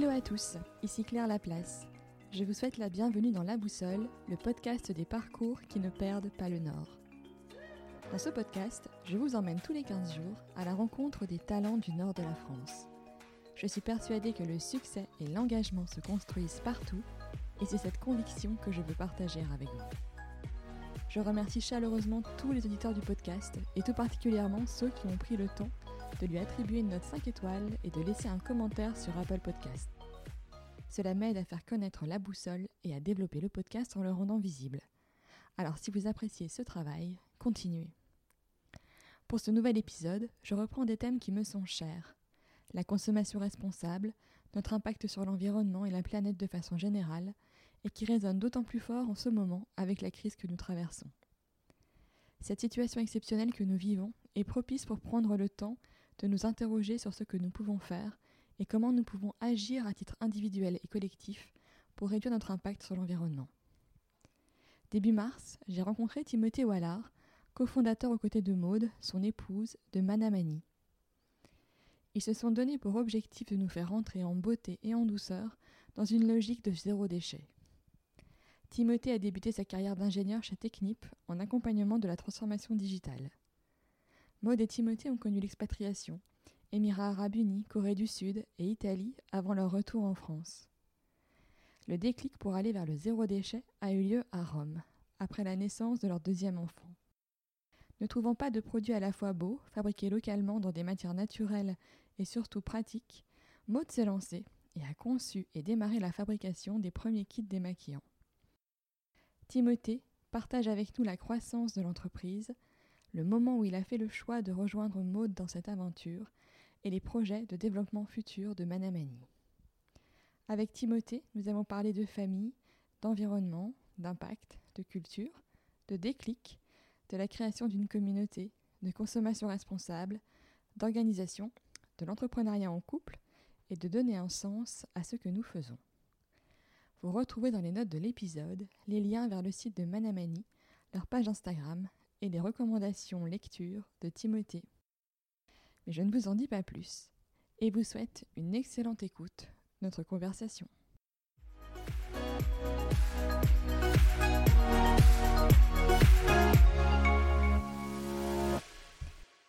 Hello à tous, ici Claire Laplace. Je vous souhaite la bienvenue dans La Boussole, le podcast des parcours qui ne perdent pas le nord. Dans ce podcast, je vous emmène tous les 15 jours à la rencontre des talents du nord de la France. Je suis persuadée que le succès et l'engagement se construisent partout et c'est cette conviction que je veux partager avec vous. Je remercie chaleureusement tous les auditeurs du podcast et tout particulièrement ceux qui ont pris le temps de lui attribuer une note 5 étoiles et de laisser un commentaire sur Apple Podcast. Cela m'aide à faire connaître la boussole et à développer le podcast en le rendant visible. Alors si vous appréciez ce travail, continuez. Pour ce nouvel épisode, je reprends des thèmes qui me sont chers. La consommation responsable, notre impact sur l'environnement et la planète de façon générale, et qui résonnent d'autant plus fort en ce moment avec la crise que nous traversons. Cette situation exceptionnelle que nous vivons est propice pour prendre le temps de nous interroger sur ce que nous pouvons faire et comment nous pouvons agir à titre individuel et collectif pour réduire notre impact sur l'environnement. Début mars, j'ai rencontré Timothée Wallard, cofondateur aux côtés de Maude, son épouse, de Manamani. Ils se sont donnés pour objectif de nous faire entrer en beauté et en douceur dans une logique de zéro déchet. Timothée a débuté sa carrière d'ingénieur chez Technip en accompagnement de la transformation digitale. Maud et Timothée ont connu l'expatriation, Émirats arabes unis, Corée du Sud et Italie avant leur retour en France. Le déclic pour aller vers le zéro déchet a eu lieu à Rome, après la naissance de leur deuxième enfant. Ne trouvant pas de produits à la fois beaux, fabriqués localement dans des matières naturelles et surtout pratiques, Maud s'est lancée et a conçu et démarré la fabrication des premiers kits démaquillants. Timothée partage avec nous la croissance de l'entreprise, le moment où il a fait le choix de rejoindre Maud dans cette aventure et les projets de développement futur de Manamani. Avec Timothée, nous avons parlé de famille, d'environnement, d'impact, de culture, de déclic, de la création d'une communauté, de consommation responsable, d'organisation, de l'entrepreneuriat en couple et de donner un sens à ce que nous faisons. Vous retrouvez dans les notes de l'épisode les liens vers le site de Manamani, leur page Instagram et des recommandations lecture de Timothée. Mais je ne vous en dis pas plus et vous souhaite une excellente écoute de notre conversation.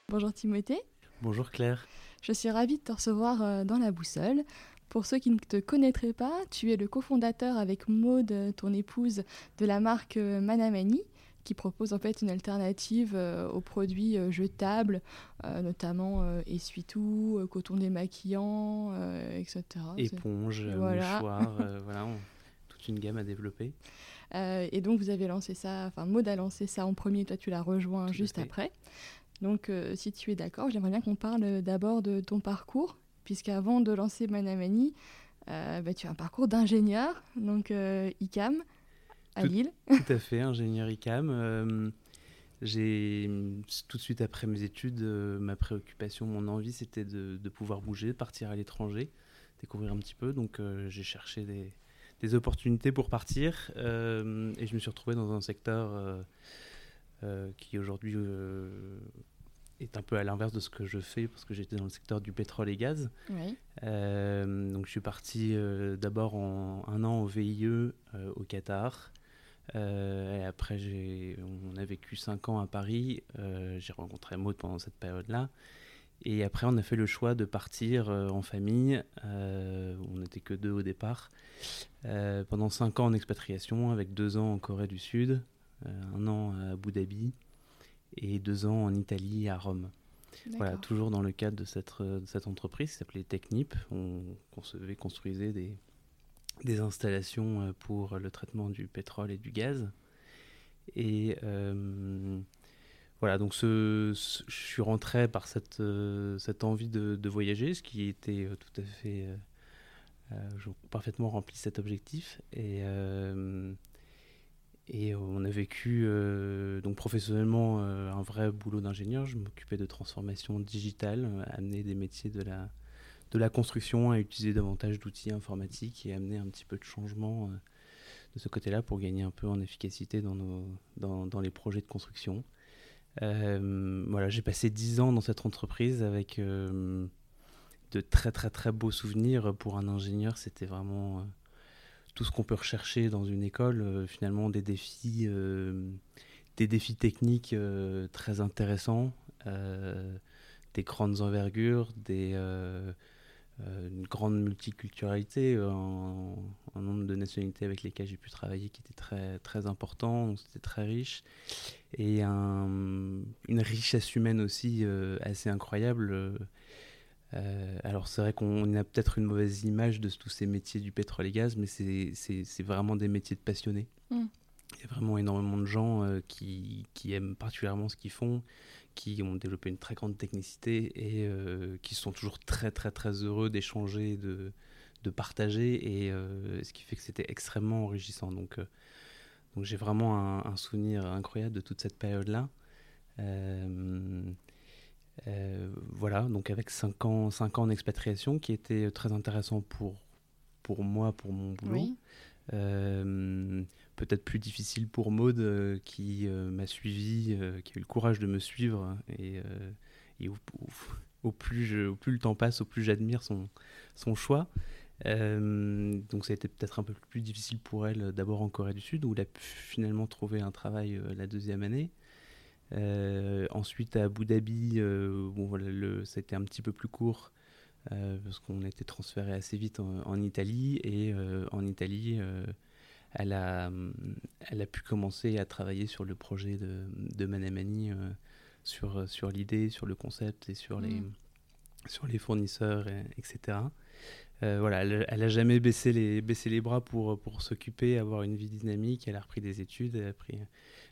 Bonjour Timothée. Bonjour Claire. Je suis ravie de te recevoir euh, dans la boussole. Pour ceux qui ne te connaîtraient pas, tu es le cofondateur avec Maude, ton épouse, de la marque euh, Manamani, qui propose en fait une alternative euh, aux produits jetables, notamment essuie-tout, coton démaquillant, etc. Éponge, mouchoir, voilà, toute une gamme à développer. et donc vous avez lancé ça, enfin Maude a lancé ça en premier, toi tu l'as rejoint juste après. Donc, euh, si tu es d'accord, j'aimerais bien qu'on parle d'abord de ton parcours, puisqu'avant de lancer Manamani, euh, bah, tu as un parcours d'ingénieur, donc euh, ICAM, à Lille. Tout à fait, ingénieur ICAM. j'ai tout de suite après mes études, ma préoccupation, mon envie, c'était de, pouvoir bouger, partir à l'étranger, découvrir un petit peu. Donc, j'ai cherché des, des, opportunités pour partir, et je me suis retrouvé dans un secteur euh, qui aujourd'hui euh, est un peu à l'inverse de ce que je fais parce que j'étais dans le secteur du pétrole et gaz. Euh, donc je suis parti d'abord en un an au VIE au Qatar. Et après, on a vécu cinq ans à Paris. j'ai rencontré Maud pendant cette période-là. Et après, on a fait le choix de partir en famille. on n'était que deux au départ. pendant cinq ans en expatriation, avec deux ans en Corée du Sud, euh, un an à Abu Dhabi et deux ans en Italie à Rome. Voilà, toujours dans le cadre de cette, cette entreprise qui s'appelait Technip. On concevait, construisait des, des installations euh, pour le traitement du pétrole et du gaz. Et euh, voilà, donc je suis rentré par cette, cette envie de, de, voyager, ce qui était tout à fait euh, parfaitement rempli cet objectif. Et, et on a vécu euh, donc professionnellement euh, un vrai boulot d'ingénieur. Je m'occupais de transformation digitale, euh, amener des métiers de la, de la construction à utiliser davantage d'outils informatiques et amener un petit peu de changement de ce côté-là pour gagner un peu en efficacité dans, nos, dans, dans les projets de construction. voilà, j'ai passé dix ans dans cette entreprise avec de très très très beaux souvenirs. Pour un ingénieur, c'était vraiment tout ce qu'on peut rechercher dans une école, finalement des défis, des défis techniques très intéressants, des grandes envergures, des euh, une grande multiculturalité, euh, un, nombre de nationalités avec lesquelles j'ai pu travailler qui était très, très important, c'était très riche, et une richesse humaine aussi euh, assez incroyable. alors c'est vrai qu'on a peut-être une mauvaise image de tous ces métiers du pétrole et gaz, mais c'est vraiment des métiers de passionnés. Mm. Il y a vraiment énormément de gens qui, qui, aiment particulièrement ce qu'ils font, qui ont développé une très grande technicité et euh, qui sont toujours très très très heureux d'échanger, de, de partager, et euh, ce qui fait que c'était extrêmement enrichissant. Donc, euh, donc j'ai vraiment un, souvenir incroyable de toute cette période-là. voilà, donc avec 5 ans, cinq ans d'expatriation qui était très intéressant pour, pour moi, pour mon boulot peut-être plus difficile pour Maude euh, qui euh, m'a suivi, euh, qui a eu le courage de me suivre et, au, plus le temps passe, au plus j'admire son, choix. donc ça a été peut-être un peu plus difficile pour elle d'abord en Corée du Sud où elle a finalement trouver un travail la deuxième année. ensuite à Abu Dhabi, ça a été un petit peu plus court parce qu'on a été transféré assez vite en, en Italie et en Italie elle a, elle a pu commencer à travailler sur le projet de, de Manamani, euh, sur, sur l'idée, sur le concept et sur, les, mm. sur les fournisseurs, etc. Euh, voilà, elle, n'a jamais baissé les, baissé les bras pour, pour s'occuper, avoir une vie dynamique. Elle a repris des études, elle a pris...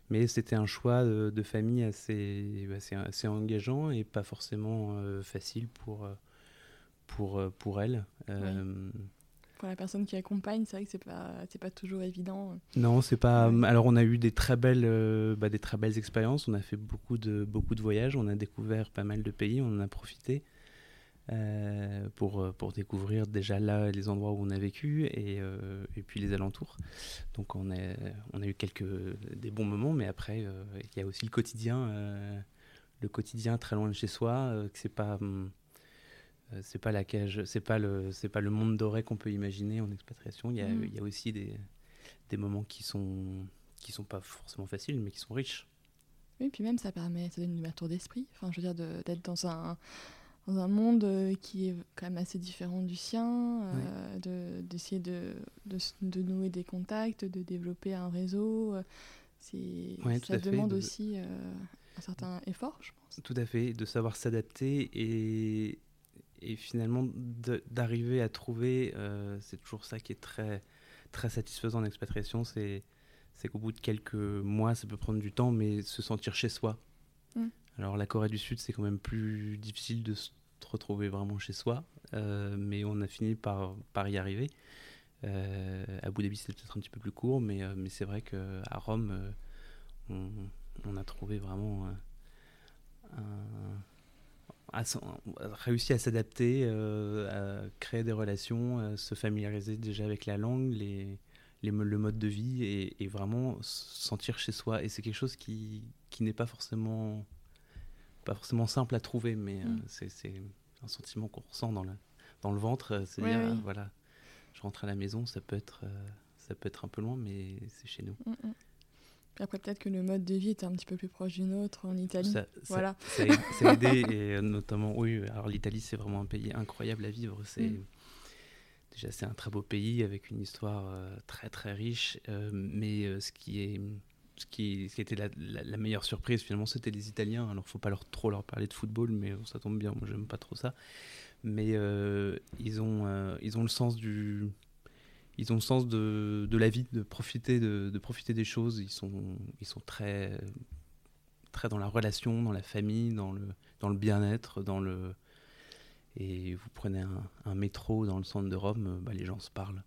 mais c'était un choix de, famille assez, assez, assez, engageant et pas forcément euh, facile pour, pour, pour elle pour la personne qui accompagne, c'est vrai que c'est pas c'est pas toujours évident. Non, c'est pas. Alors on a eu des très belles euh, bah, des très belles expériences. On a fait beaucoup de beaucoup de voyages. On a découvert pas mal de pays. On en a profité euh, pour euh, pour découvrir déjà là les endroits où on a vécu et, et puis les alentours. Donc on a on a eu quelques des bons moments, mais après il y a aussi le quotidien, le quotidien très loin de chez soi, que c'est pas hum, euh, c'est pas la cage, c'est pas le, c'est pas le monde doré qu'on peut imaginer en expatriation. Il y a, mm. il y a aussi des, des moments qui sont, qui sont pas forcément faciles, mais qui sont riches. Oui, puis même ça permet, ça donne une ouverture d'esprit. Enfin, je veux dire, d'être dans un, dans un monde euh, qui est quand même assez différent du sien, euh, de, d'essayer de, de, de, nouer des contacts, de développer un réseau. C'est, ça demande aussi un certain effort, je pense. Tout à fait, de savoir s'adapter et, et finalement d'arriver à trouver, euh, c'est toujours ça qui est très, très satisfaisant en expatriation, c'est qu'au bout de quelques mois, ça peut prendre du temps, mais se sentir chez soi. Mm. Alors la Corée du Sud, c'est quand même plus difficile de se retrouver vraiment chez soi, euh, mais on a fini par, par y arriver. Euh, à Abu Dhabi, c'est peut-être un petit peu plus court, mais, mais c'est vrai qu'à Rome, on, on, a trouvé vraiment un a, réussi à s'adapter, euh, à créer des relations, à se familiariser déjà avec la langue, les, les le mode de vie et, vraiment se sentir chez soi. Et c'est quelque chose qui, qui n'est pas forcément, pas forcément simple à trouver, mais euh, mm. c'est un sentiment qu'on ressent dans le, dans le ventre. C'est dire, ah, voilà, je rentre à la maison, ça peut être, euh, ça peut être un peu loin, mais c'est chez nous. Mm, après, peut-être que le mode de vie était un petit peu plus proche du nôtre en Italie. Ça, voilà. ça, a aidé, et euh, notamment, oui, alors l'Italie, c'est vraiment un pays incroyable à vivre. C'est. Mm. Déjà, c'est un très beau pays avec une histoire euh, très très riche, euh, mais ce qui est ce qui, ce qui était la, la, meilleure surprise finalement, c'était les Italiens. Alors, faut pas leur trop leur parler de football, mais ça tombe bien. Moi, j'aime pas trop ça. Mais ils ont ils ont le sens du ils ont le sens de, de la vie, de profiter, de, de, profiter des choses. Ils sont, ils sont très, très dans la relation, dans la famille, dans le, dans le bien-être, dans le. Et vous prenez un, un, métro dans le centre de Rome, bah, les gens se parlent.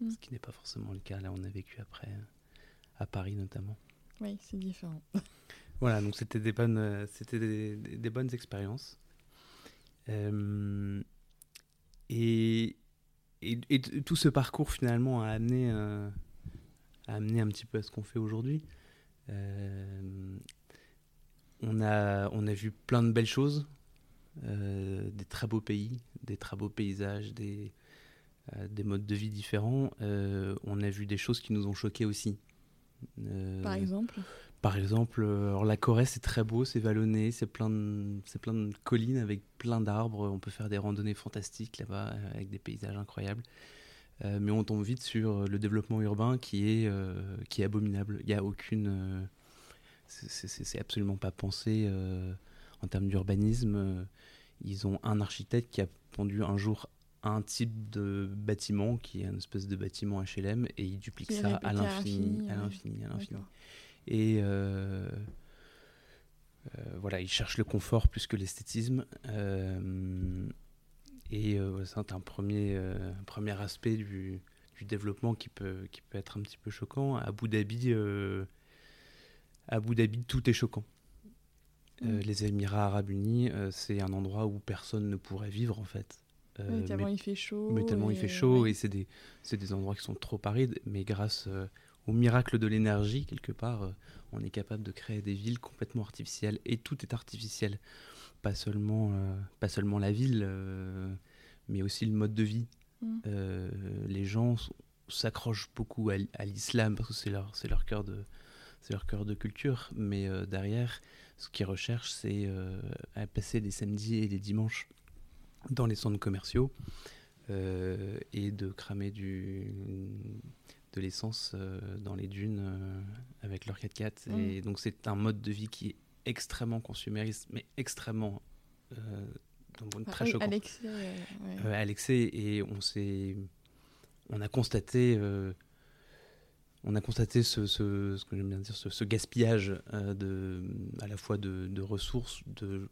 Mm. Ce qui n'est pas forcément le cas. Là, on a vécu après, à Paris notamment. Oui, c'est différent. voilà, donc c'était des bonnes, c'était des, des, bonnes expériences. Euh, et, et, tout ce parcours finalement a amené, euh, a amené un petit peu à ce qu'on fait aujourd'hui. Euh, on, a, on a vu plein de belles choses. des très beaux pays, des très beaux paysages, des, des modes de vie différents, on a vu des choses qui nous ont choqués aussi. Par exemple? Par exemple, alors la Corée, c'est très beau, c'est vallonné, c'est plein, de, plein de collines avec plein d'arbres. On peut faire des randonnées fantastiques là-bas avec des paysages incroyables. Euh, mais on tombe vite sur le développement urbain qui est, euh, qui est abominable. Il n'y a aucune. Euh, c'est absolument pas pensé en termes d'urbanisme. Ils ont un architecte qui a pondu un jour un type de bâtiment qui est une espèce de bâtiment HLM et il duplique ça à l'infini, à l'infini, à l'infini. Et voilà, il cherche le confort plus que l'esthétisme. Et euh, c'est un premier, euh, premier aspect du, du, développement qui peut, qui peut être un petit peu choquant. À Abu Dhabi, euh, à Abu Dhabi tout est choquant. Mm. les Émirats arabes unis, c'est un endroit où personne ne pourrait vivre en fait. tellement il fait chaud. Mais tellement il fait chaud et c'est des, des, endroits qui sont trop arides. Mais grâce au miracle de l'énergie, quelque part, on est capable de créer des villes complètement artificielles. Et tout est artificiel pas seulement, euh, pas seulement la ville, euh, mais aussi le mode de vie. Mm. Euh, les gens s'accrochent beaucoup à, l'islam parce que c'est leur, c'est leur cœur de, c'est leur cœur de culture. Mais derrière, ce qu'ils recherchent, c'est à passer des samedis et des dimanches dans les centres commerciaux et de cramer du, de l'essence dans les dunes avec leur 4x4. Mm. Et donc c'est un mode de vie qui est extrêmement consumériste, mais extrêmement euh, très choquant. À l'excès, et on s'est, on a constaté, euh, on a constaté ce, ce, ce que j'aime bien dire, ce, gaspillage euh, de, à la fois de, de ressources, de,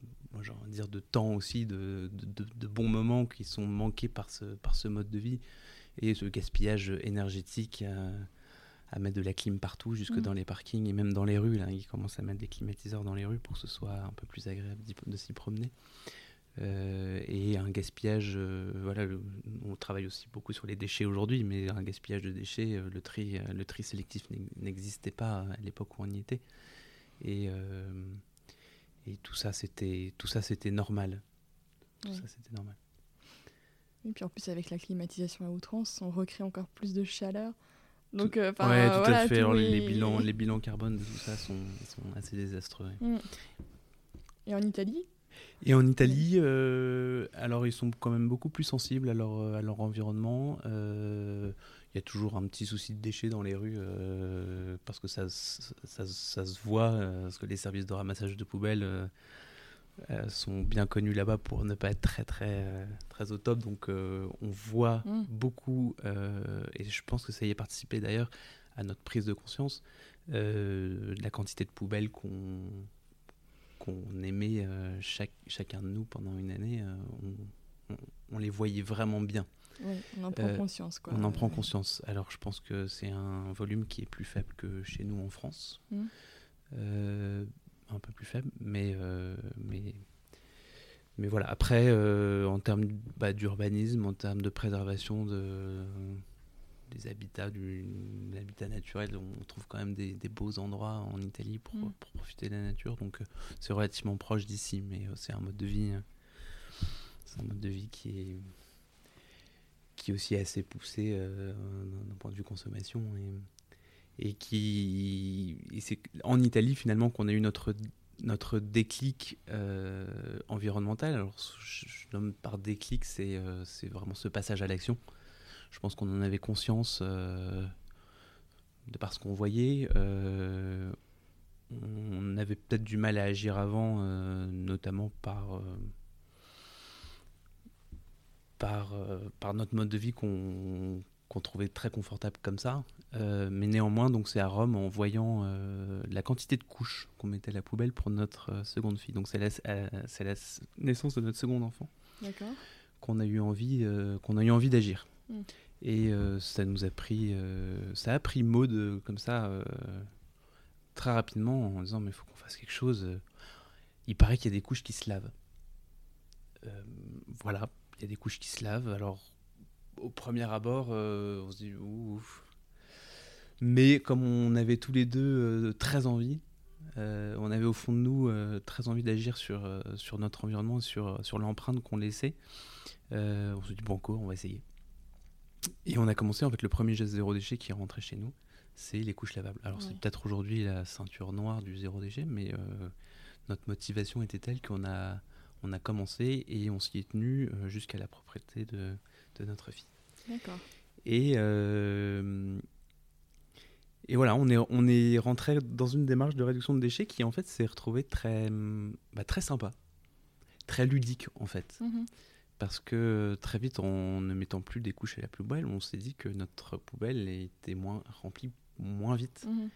dire de temps aussi, de, de, de, bons moments qui sont manqués par ce, par ce mode de vie, et ce gaspillage énergétique à mettre de la clim partout, jusque mm. dans les parkings et même dans les rues. Là, ils commencent à mettre des climatiseurs dans les rues pour que ce soit un peu plus agréable de s'y promener. Euh, et un gaspillage, euh, voilà, on travaille aussi beaucoup sur les déchets aujourd'hui, mais un gaspillage de déchets, euh, le, tri, le tri sélectif n'existait pas à l'époque où on y était. Et, et tout ça, c'était tout ça, c'était normal. Tout ça, c'était normal. Et puis en plus, avec la climatisation à outrance, on recrée encore plus de chaleur. Donc, euh, ouais, tout à fait. les, bilans, les bilans carbone de tout ça sont, sont assez désastreux. Mm. Et en Italie? Et en Italie, euh, alors ils sont quand même beaucoup plus sensibles à leur, à leur environnement. Euh, il y a toujours un petit souci de déchets dans les rues parce que ça, ça, ça, se voit, parce que les services de ramassage de poubelles euh, sont bien connus là-bas pour ne pas être très très très au top. Donc euh, on voit mm. beaucoup euh, et je pense que ça y est participé d'ailleurs à notre prise de conscience de la quantité de poubelles qu'on qu'on aimait chaque, chacun de nous pendant une année on, on, les voyait vraiment bien. On en prend conscience quoi. on en prend conscience. Alors je pense que c'est un volume qui est plus faible que chez nous en France. Mm un peu plus faible, mais, euh, mais, mais voilà. Après, euh, en termes bah, d'urbanisme, en termes de préservation de, des habitats, du, l'habitat naturel, on trouve quand même des, beaux endroits en Italie pour, mm. pour, profiter de la nature. Donc euh, c'est relativement proche d'ici, mais c'est un mode de vie. C'est un mode de vie qui est qui est aussi assez poussé d'un point de vue consommation et et qui c'est en Italie finalement qu'on a eu notre notre déclic euh, environnemental. Alors, je, nomme par déclic, c'est euh, c'est vraiment ce passage à l'action. Je pense qu'on en avait conscience euh, de par ce qu'on voyait. on avait peut-être du mal à agir avant, notamment par par, par notre mode de vie qu'on qu'on trouvait très confortable comme ça. Euh, mais néanmoins, donc c'est à Rome en voyant euh, la quantité de couches qu'on mettait à la poubelle pour notre euh, seconde fille. Donc c'est la, la, naissance de notre second enfant qu'on a eu envie, qu'on a eu envie d'agir. Hmm. Et ça nous a pris, ça a pris mode comme ça très rapidement en disant mais il faut qu'on fasse quelque chose. Il paraît qu'il y a des couches qui se lavent. voilà, il y a des couches qui se lavent. Alors au premier abord, on se dit ouf mais comme on avait tous les deux euh, très envie, on avait au fond de nous très envie d'agir sur, sur notre environnement, sur, sur l'empreinte qu'on laissait. on se dit, bon, encore, on va essayer. Et on a commencé, en fait, le premier geste zéro déchet qui est rentré chez nous, c'est les couches lavables. Alors, c'est peut-être aujourd'hui la ceinture noire du zéro déchet, mais notre motivation était telle qu'on a, on a commencé et on s'y est tenu jusqu'à la propriété de, de notre fille. D'accord. Et, euh, et voilà, on est, on est rentré dans une démarche de réduction de déchets qui en fait s'est retrouvée très, bah, très sympa, très ludique en fait. Mhm. Parce que très vite, en ne mettant plus des couches à la poubelle, on s'est dit que notre poubelle était moins remplie moins vite. Mhm.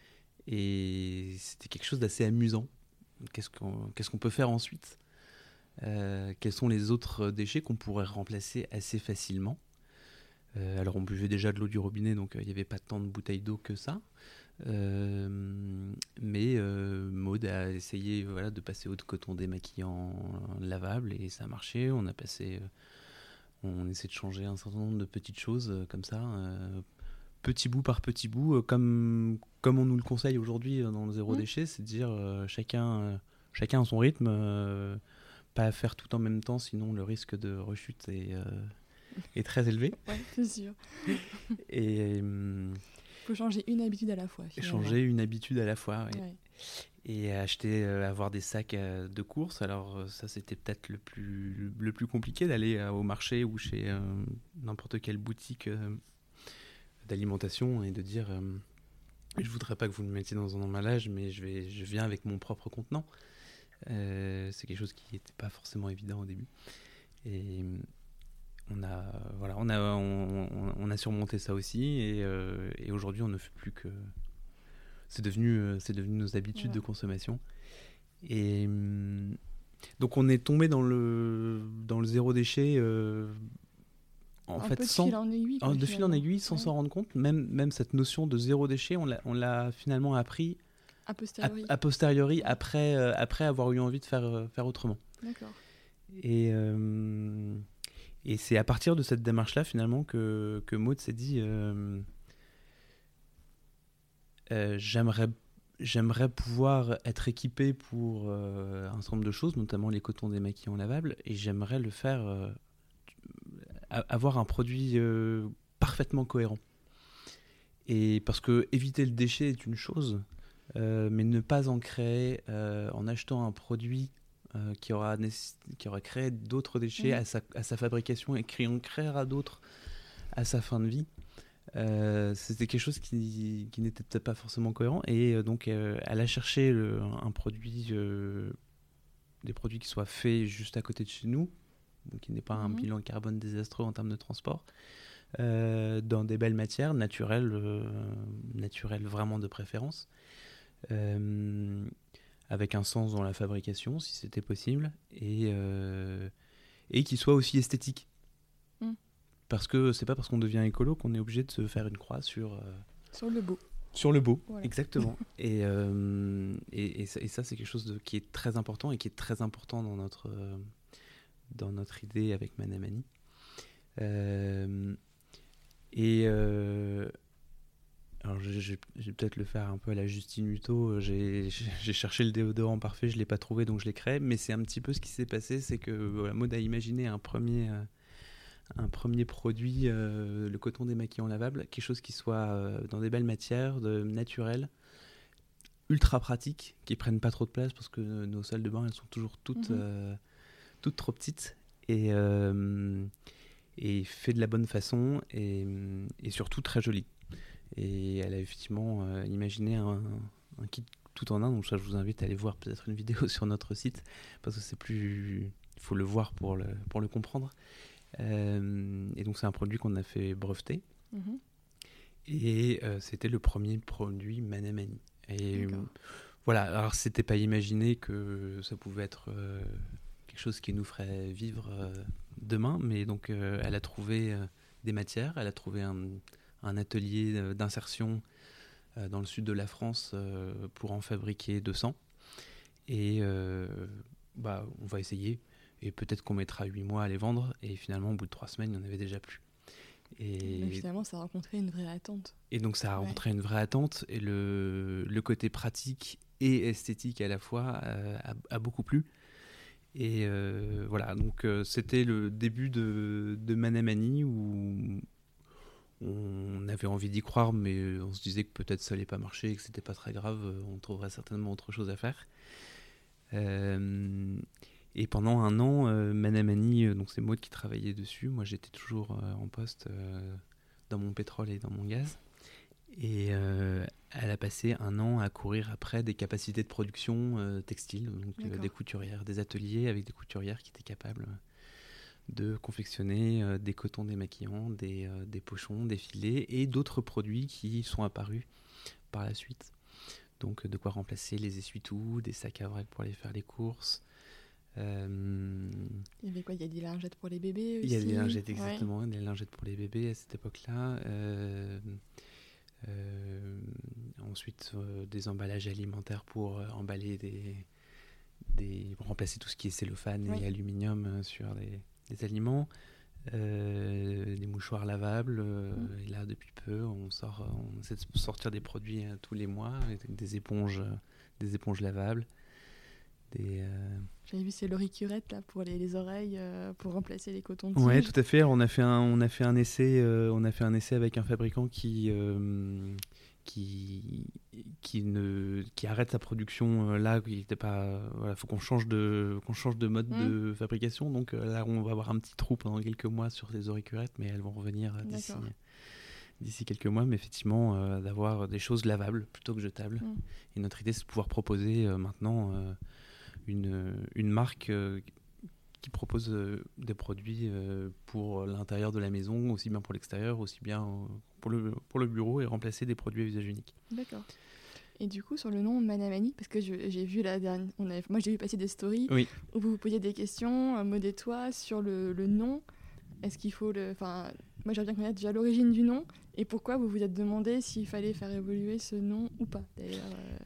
Et c'était quelque chose d'assez amusant. Qu'est-ce qu'on peut faire ensuite? Euh, Quels sont les autres déchets qu'on pourrait remplacer assez facilement? Alors on buvait déjà de l'eau du robinet, donc euh, il n'y avait pas tant de bouteilles d'eau que ça. Euh, mais Maud a essayé voilà, de passer au coton démaquillant lavable et ça a marché. On a passé, on essaie de changer un certain nombre de petites choses comme ça, petit bout par petit bout, comme, comme on nous le conseille aujourd'hui dans le zéro mmh. déchet, c'est de dire chacun, chacun à son rythme, pas faire tout en même temps, sinon le risque de rechute est est très élevé. Ouais, c'est sûr. Et. Il hum, faut changer une habitude à la fois. Changer une habitude à la fois, oui. Et acheter, euh, avoir des sacs euh, de course. Alors, euh, ça, c'était peut-être le plus, le plus compliqué d'aller au marché ou chez n'importe quelle boutique d'alimentation et de dire Je voudrais pas que vous me mettiez dans un emballage, mais je, vais, je viens avec mon propre contenant. c'est quelque chose qui n'était pas forcément évident au début. Et, on a, voilà, on a, on, a surmonté ça aussi et, euh, et aujourd'hui on ne fait plus que. C'est devenu, euh, c'est devenu nos habitudes de consommation. Et hum, donc on est tombé dans le, dans le zéro déchet. Euh, en fait, sans, de fil en aiguille, de fil en aiguille sans s'en rendre compte. Même, même cette notion de zéro déchet, on l'a finalement appris a posteriori, a, posteriori après, après avoir eu envie de faire, faire autrement. D'accord. Et, et c'est à partir de cette démarche-là, finalement, que, Maud s'est dit euh, euh, j'aimerais, j'aimerais pouvoir être équipé pour euh, un certain nombre de choses, notamment les cotons démaquillants lavables, et j'aimerais le faire, avoir un produit parfaitement cohérent. Et parce que éviter le déchet est une chose, mais ne pas en créer en achetant un produit euh, qui, aura qui aura créé d'autres déchets à, sa, à, sa, fabrication et qui en créera d'autres à sa fin de vie. Euh, c'était quelque chose qui, qui n'était peut-être pas forcément cohérent et euh, donc elle a cherché un produit des produits qui soient faits juste à côté de chez nous donc qui n'est pas un mhm. bilan carbone désastreux en termes de transport dans des belles matières naturelles naturelles vraiment de préférence avec un sens dans la fabrication, si c'était possible, et, euh, et qui soit aussi esthétique. Mm. Parce que c'est pas parce qu'on devient écolo qu'on est obligé de se faire une croix sur. Euh, sur le beau. Sur le beau, exactement. Euh, et, et, et, ça, c'est quelque chose de, qui est très important et qui est très important dans notre, dans notre idée avec Manamani. et alors, je, vais peut-être le faire un peu à la Justine Hutto. Euh, j'ai cherché le déodorant parfait, je ne l'ai pas trouvé, donc je l'ai créé. Mais c'est un petit peu ce qui s'est passé c'est que voilà, Maud a imaginé un premier, euh, un premier produit, euh, le coton démaquillant lavable, quelque chose qui soit dans des belles matières, de, naturelles, ultra pratiques, qui prennent pas trop de place parce que nos salles de bain, elles sont toujours toutes, mhm. toutes trop petites. Et, et fait de la bonne façon et, et surtout très joli. Et elle a effectivement euh, imaginé un, kit tout en un. Donc ça, je vous invite à aller voir peut-être une vidéo sur notre site parce que c'est plus, il faut le voir pour le pour le comprendre. Euh, et donc c'est un produit qu'on a fait breveter. Mhm. Et euh, c'était le premier produit Manamani. Et voilà, alors c'était pas imaginé que ça pouvait être quelque chose qui nous ferait vivre demain, mais donc elle a trouvé des matières, elle a trouvé un, un atelier euh, d'insertion euh, dans le sud de la France euh, pour en fabriquer 200. Et bah, on va essayer. Et peut-être qu'on mettra 8 mois à les vendre. Et finalement, au bout de 3 semaines, il n'y en avait déjà plus. Et finalement, ça a rencontré une vraie attente. Et donc, ça a rencontré une vraie attente. Et le, le côté pratique et esthétique à la fois a, beaucoup plu. Et voilà, donc c'était le début de, de Manamani où on avait envie d'y croire, mais on se disait que peut-être ça allait pas marcher, que c'était pas très grave, on trouverait certainement autre chose à faire. Euh, et pendant un an, euh, Manamani, euh, donc c'est Maud qui travaillait dessus. Moi, j'étais toujours en poste dans mon pétrole et dans mon gaz. Et elle a passé un an à courir après des capacités de production textile, donc des couturières, des ateliers avec des couturières qui étaient capables de confectionner des cotons démaquillants, des, des pochons, des filets et d'autres produits qui sont apparus par la suite. Donc de quoi remplacer les essuie-tout, des sacs à vrac pour aller faire les courses. Euh, il y avait quoi? Il y a des lingettes pour les bébés aussi Il y a des lingettes, exactement, des lingettes pour les bébés à cette époque-là. Euh, euh, ensuite, des emballages alimentaires pour emballer des, des. remplacer tout ce qui est cellophane et aluminium sur des, des aliments. Euh, des mouchoirs lavables. Euh. Et là, depuis peu, on, sort, on essaie de sortir des produits euh, tous les mois, des éponges, des éponges lavables. Des, J'avais vu c'est l'oricurette là pour les, les oreilles pour remplacer les cotons. De ouais, tout à fait. On a fait un, on a fait un essai, on a fait un essai avec un fabricant qui qui, qui, ne, qui arrête sa production euh, là. Il pas, voilà, faut qu'on change de, qu'on change de mode de mmh. fabrication. Donc euh, là, on va avoir un petit trou pendant quelques mois sur ces auricurettes, mais elles vont revenir euh, d'ici, d'ici quelques mois. Mais effectivement, d'avoir des choses lavables plutôt que jetables. Mmh. Et notre idée, c'est de pouvoir proposer maintenant une, une marque qui propose des produits pour l'intérieur de la maison, aussi bien pour l'extérieur, aussi bien pour le, pour le bureau et remplacer des produits à usage unique. D'accord. Et du coup, sur le nom Manamani, parce que j'ai vu la dernière. On moi, j'ai vu passer des stories où vous vous posiez des questions, euh, mode et toi, sur le, le nom. Est-ce qu'il faut le. Enfin, moi, j'aimerais bien connaître déjà l'origine du nom et pourquoi vous vous êtes demandé s'il fallait faire évoluer ce nom ou pas, d'ailleurs. Euh.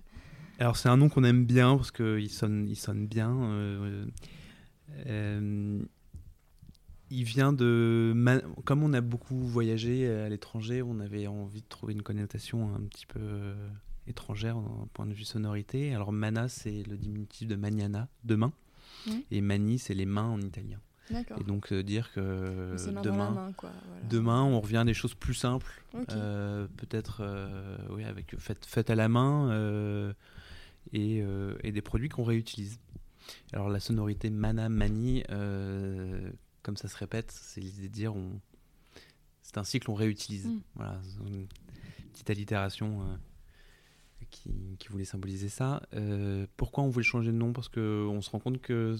Alors, c'est un nom qu'on aime bien parce qu'il sonne, il sonne bien. Euh, il vient de. Comme on a beaucoup voyagé à l'étranger, on avait envie de trouver une connotation un petit peu euh, étrangère d'un point de vue sonorité. Alors, mana, c'est le diminutif de maniana, demain. Et mani, c'est les mains en italien. Et donc, euh, dire que demain, demain, on revient à des choses plus simples. Euh, peut-être, oui, avec faites, à la main et, et, des produits qu'on réutilise. Alors, la sonorité mana, mani comme ça se répète, c'est l'idée de dire on... c'est un cycle, on réutilise. Mm. Voilà, une petite allitération euh, qui, voulait symboliser ça. Euh, pourquoi on voulait changer de nom? Parce qu'on se rend compte que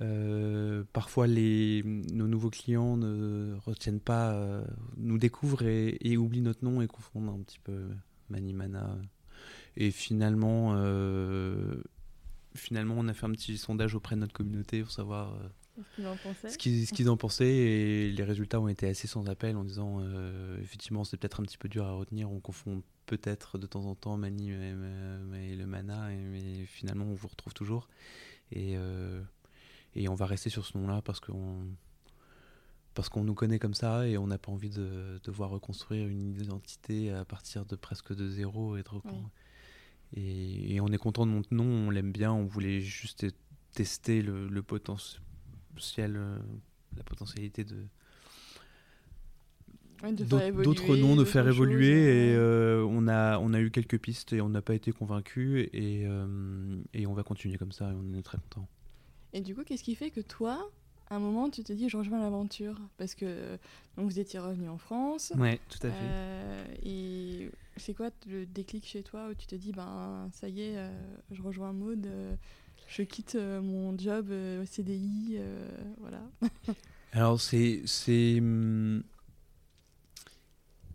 euh, parfois les, nos nouveaux clients ne retiennent pas, nous découvrent et, et, oublient notre nom et confondent un petit peu Manimana. Et finalement, finalement, on a fait un petit sondage auprès de notre communauté pour savoir ce qu'ils en, pensaient et les résultats ont été assez sans appel en disant euh, effectivement c'est peut-être un petit peu dur à retenir, on confond peut-être de temps en temps Mani et, le mana mais finalement on vous retrouve toujours. Et, euh, et on va rester sur ce nom-là parce qu'on parce qu'on nous connaît comme ça et on n'a pas envie de devoir reconstruire une identité à partir de presque de zéro et, et, on est content de notre nom, on l'aime bien, on voulait juste tester le, le potentiel ciel euh, la potentialité de d'autres noms de faire évoluer et euh, on a on a eu quelques pistes et on n'a pas été convaincu et, euh, et on va continuer comme ça et on est très content et du coup qu'est-ce qui fait que toi à un moment tu te dis je rejoins l'aventure? Parce que donc vous étiez revenu en France. Ouais tout à fait. Et c'est quoi le déclic chez toi où tu te dis ben ça y est je rejoins Maud je quitte euh, mon job euh, au CDI, euh, voilà. Alors c'est c'est hum,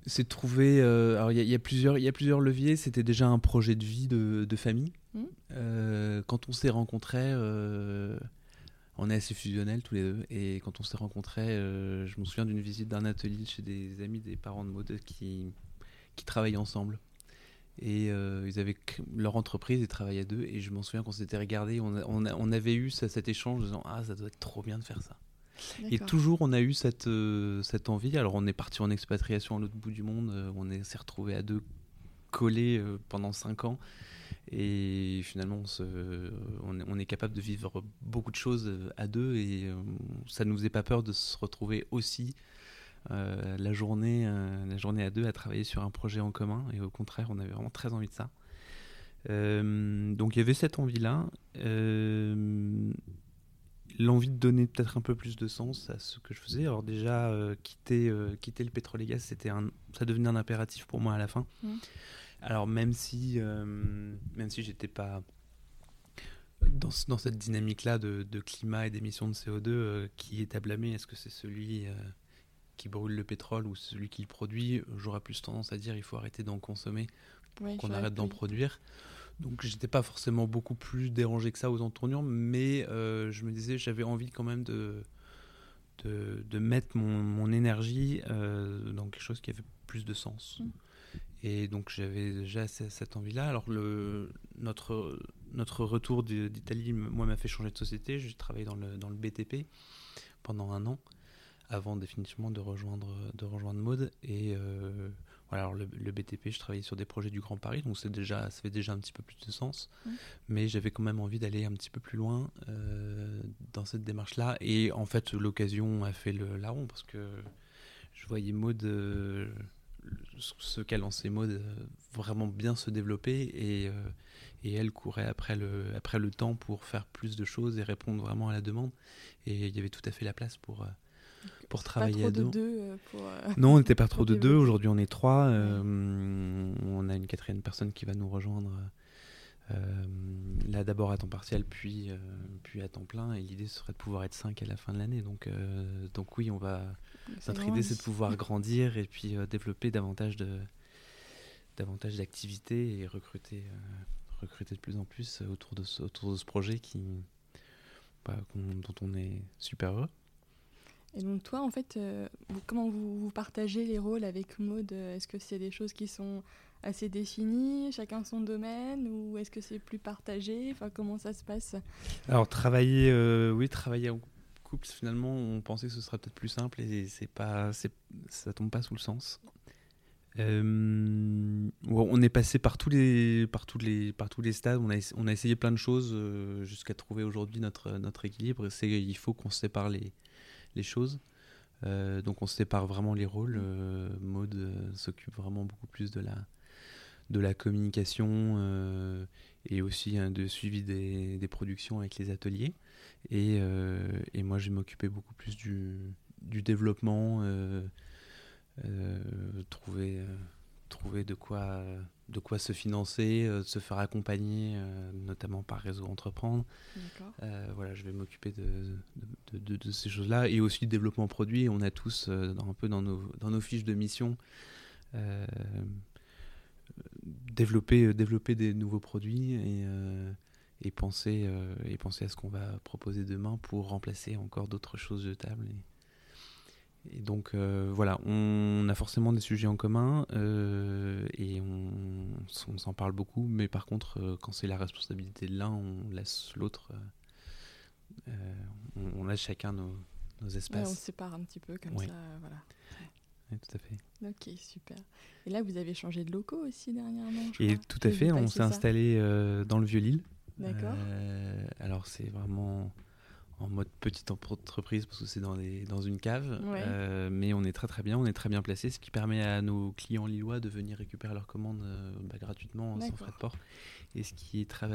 c'est trouver. alors il y, a plusieurs il y a plusieurs leviers. C'était déjà un projet de vie de, de famille. Mmh. quand on s'est rencontrés, on est assez fusionnels tous les deux. Et quand on s'est rencontrés, je me souviens d'une visite d'un atelier chez des amis des parents de mode qui qui travaillent ensemble. Et euh, ils avaient leur entreprise, ils travaillaient à deux. Et je m'en souviens qu'on s'était regardé, on, on, avait eu cet échange en disant Ah, ça doit être trop bien de faire ça. Et toujours, on a eu cette, euh, cette envie. Alors, on est parti en expatriation à l'autre bout du monde. Euh, on s'est retrouvé à deux collés pendant cinq ans. Et finalement, on, est, capable de vivre beaucoup de choses à deux et ça ne nous faisait pas peur de se retrouver aussi euh, la, journée, euh, la journée à deux à travailler sur un projet en commun. Et au contraire, on avait vraiment très envie de ça. donc il y avait cette envie-là. L'envie de donner peut-être un peu plus de sens à ce que je faisais. Alors déjà, quitter, quitter le pétrole et gaz, c'était ça devenait un impératif pour moi à la fin. Mmh. Alors même si, euh, même si j'étais pas dans, dans cette dynamique-là de, climat et d'émissions de CO2, euh, qui est à blâmer Est-ce que c'est celui euh, qui brûle le pétrole ou celui qui le produit J'aurais plus tendance à dire il faut arrêter d'en consommer pour qu'on arrête d'en produire. Donc j'étais pas forcément beaucoup plus dérangé que ça aux entournures, mais je me disais j'avais envie quand même de, de, mettre mon, mon énergie dans quelque chose qui avait plus de sens. Mm. Et donc j'avais déjà cette envie-là. Alors le, notre, notre retour d'Italie, moi, m'a fait changer de société. J'ai travaillé dans le, dans le BTP pendant un an, avant définitivement de rejoindre, de rejoindre Maude. Et euh, voilà, alors le, BTP, je travaillais sur des projets du Grand Paris, donc déjà, ça fait déjà un petit peu plus de sens. Mmh. Mais j'avais quand même envie d'aller un petit peu plus loin euh, dans cette démarche-là. Et en fait, l'occasion a fait le larron, parce que je voyais Maude... Euh, ce qu'a lancé Maud euh, vraiment bien se développer et, et, elle courait après le, après le temps pour faire plus de choses et répondre vraiment à la demande. Et il y avait tout à fait la place pour, pour travailler à deux. non, on n'était pas trop de deux. Aujourd'hui, on est trois. on a une quatrième personne qui va nous rejoindre. là d'abord à temps partiel puis, puis à temps plein et l'idée serait de pouvoir être cinq à la fin de l'année donc, donc oui on va notre idée, c'est de pouvoir grandir et puis euh, développer davantage de davantage d'activités et recruter euh, recruter de plus en plus autour de ce, autour de ce projet qui bah, dont on est super heureux. Et donc toi, en fait, euh, comment vous, partagez les rôles avec Maud Est-ce que c'est des choses qui sont assez définies, chacun son domaine, ou est-ce que c'est plus partagé? Enfin, comment ça se passe? Alors travailler, oui, travailler en finalement, on pensait que ce serait peut-être plus simple et c'est pas, ça tombe pas sous le sens. Euh, on est passé par tous les, par tous les, par tous les stades. On a, on a essayé plein de choses euh, jusqu'à trouver aujourd'hui notre, notre équilibre. C'est il faut qu'on se sépare les, les choses. Euh, donc on sépare vraiment les rôles. Maude s'occupe vraiment beaucoup plus de la, de la communication et aussi hein, de suivi des, des, productions avec les ateliers. Et, euh, et moi, je m'occupais beaucoup plus du, du développement, euh, euh, trouver, trouver de quoi, de quoi se financer, se faire accompagner, notamment par Réseau Entreprendre. voilà, je vais m'occuper de, de, de, ces choses-là. Et aussi le développement produit. On a tous, un peu dans nos, dans nos fiches de mission, développer, développer des nouveaux produits et, et penser, euh, et penser à ce qu'on va proposer demain pour remplacer encore d'autres choses de table. Et, donc euh, voilà, on, a forcément des sujets en commun euh, et on, s'en parle beaucoup, mais par contre, quand c'est la responsabilité de l'un, on laisse l'autre, on, laisse chacun nos, espaces. on sépare un petit peu comme ça, voilà. Oui, tout à fait. Ok, super. Et là, vous avez changé de locaux aussi dernièrement. et tout à fait, on s'est installé dans le Vieux-Lille. D'accord. Euh, alors c'est vraiment en mode petite entreprise parce que c'est dans, dans une cave, euh, mais on est très très bien, on est très bien placé, ce qui permet à nos clients lillois de venir récupérer leurs commandes euh, bah, gratuitement sans frais de port, et ce qui est très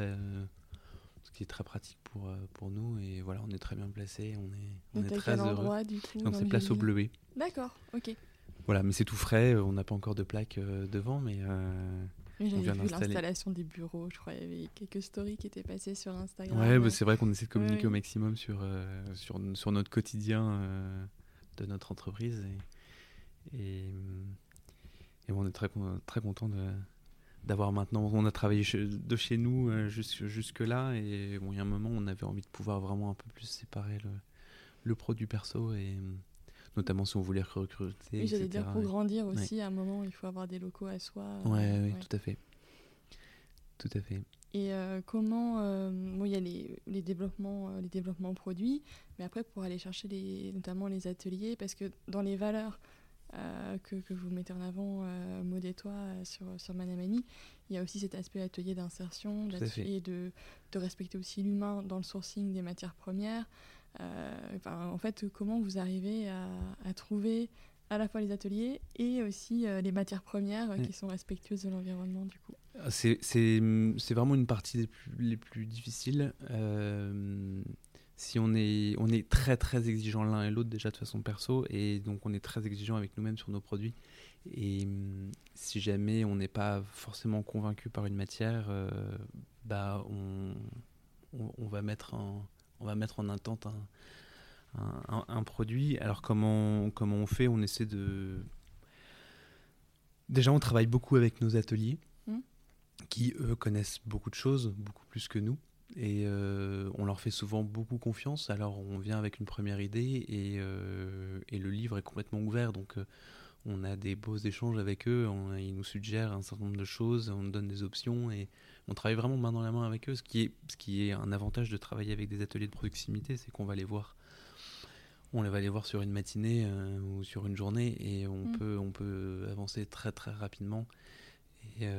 ce qui est très pratique pour, pour nous et voilà on est très bien placé, on est, on est très heureux. du coup, Donc c'est place au bleuet. D'accord, ok. Voilà, mais c'est tout frais, on n'a pas encore de plaque devant, mais j'avais vu l'installation des bureaux, je crois qu'il y avait quelques stories qui étaient passées sur Instagram. Ouais, bah, c'est vrai qu'on essaie de communiquer au maximum sur, euh, sur, sur, notre quotidien euh, de notre entreprise. Et, et, on est très, très content d'avoir maintenant, on a travaillé de chez nous euh, jusque, là et bon, il y a un moment on avait envie de pouvoir vraiment un peu plus séparer le, le produit perso et notamment si on voulait recruter. Oui, j'allais dire pour grandir aussi, à un moment, il faut avoir des locaux à soi. Euh, ouais, oui, tout à fait. Tout à fait. Et euh, comment, euh, bon, il y a les, les développements, les développements produits, mais après pour aller chercher les, notamment les ateliers, parce que dans les valeurs que, que, vous mettez en avant, Maud et toi, sur, sur Manamani, il y a aussi cet aspect atelier d'insertion, et de, de respecter aussi l'humain dans le sourcing des matières premières. En fait, comment vous arrivez à, à trouver à la fois les ateliers et aussi les matières premières qui sont respectueuses de l'environnement du coup. C'est vraiment une partie des plus, les plus difficiles. Euh, si on est, on est très très exigeant l'un et l'autre déjà de façon perso et donc on est très exigeant avec nous-mêmes sur nos produits. Et hum, si jamais on n'est pas forcément convaincu par une matière euh, bah on, on, va mettre en, on va mettre en attente un, un, produit alors comment, comment on fait? On essaie de déjà on travaille beaucoup avec nos ateliers mmh. qui eux connaissent beaucoup de choses beaucoup plus que nous et euh, on leur fait souvent beaucoup confiance. Alors on vient avec une première idée et, euh, et le livre est complètement ouvert. Donc euh, on a des beaux échanges avec eux. ils nous suggèrent un certain nombre de choses, on nous donne des options et on travaille vraiment main dans la main avec eux. Ce qui est, ce qui est un avantage de travailler avec des ateliers de proximité, c'est qu'on va les voir. On va les voir sur une matinée ou sur une journée et on, mmh. peut, on peut avancer très très rapidement. Et,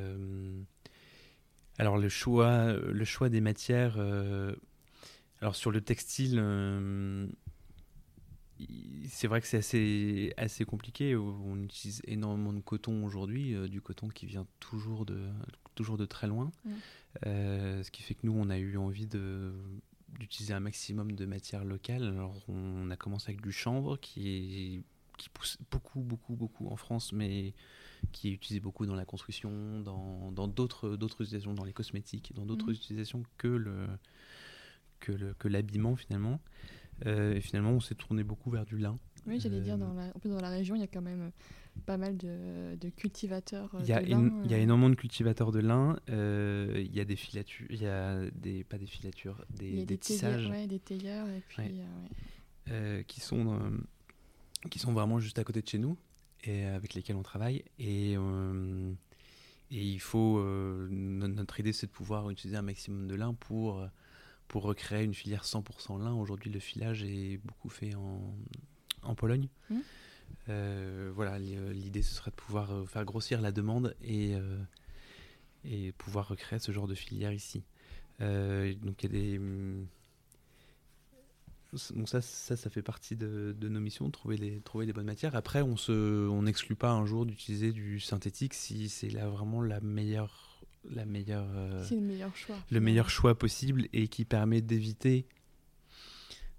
alors le choix, le choix des matières. Euh, alors sur le textile, euh, c'est vrai que c'est assez, assez compliqué. On utilise énormément de coton aujourd'hui, euh, du coton qui vient toujours de, toujours de très loin. ce qui fait que nous, on a eu envie de d'utiliser un maximum de matières locales. Alors on a commencé avec du chanvre qui pousse beaucoup, beaucoup, beaucoup en France, mais qui est utilisé beaucoup dans la construction, dans d'autres d'autres utilisations, dans les cosmétiques, dans d'autres mhm. utilisations que le que le, que l'habillement finalement. Euh, et finalement, on s'est tourné beaucoup vers du lin. Oui, j'allais dire, dans la, en plus dans la région, il y a quand même pas mal de, de cultivateurs il y, a de lin, il y a euh. énormément de cultivateurs de lin. Euh, il y a des filatures, il y a des, pas des filatures, des, des, tissages. Ouais, des tailleurs, et puis, qui sont qui sont vraiment juste à côté de chez nous et avec lesquels on travaille. Et, euh, et il faut. Euh, notre idée, c'est de pouvoir utiliser un maximum de lin pour, pour recréer une filière 100% lin. Aujourd'hui, le filage est beaucoup fait en, en Pologne. Mmh. Euh, voilà, l'idée, ce serait de pouvoir faire grossir la demande et, et pouvoir recréer ce genre de filière ici. donc, il y a des donc ça, ça, ça fait partie de, nos missions, trouver les, trouver les bonnes matières. Après, on se, on n'exclut pas un jour d'utiliser du synthétique si c'est là vraiment la meilleure, la meilleure, euh, le meilleur choix, le meilleur choix possible et qui permet d'éviter,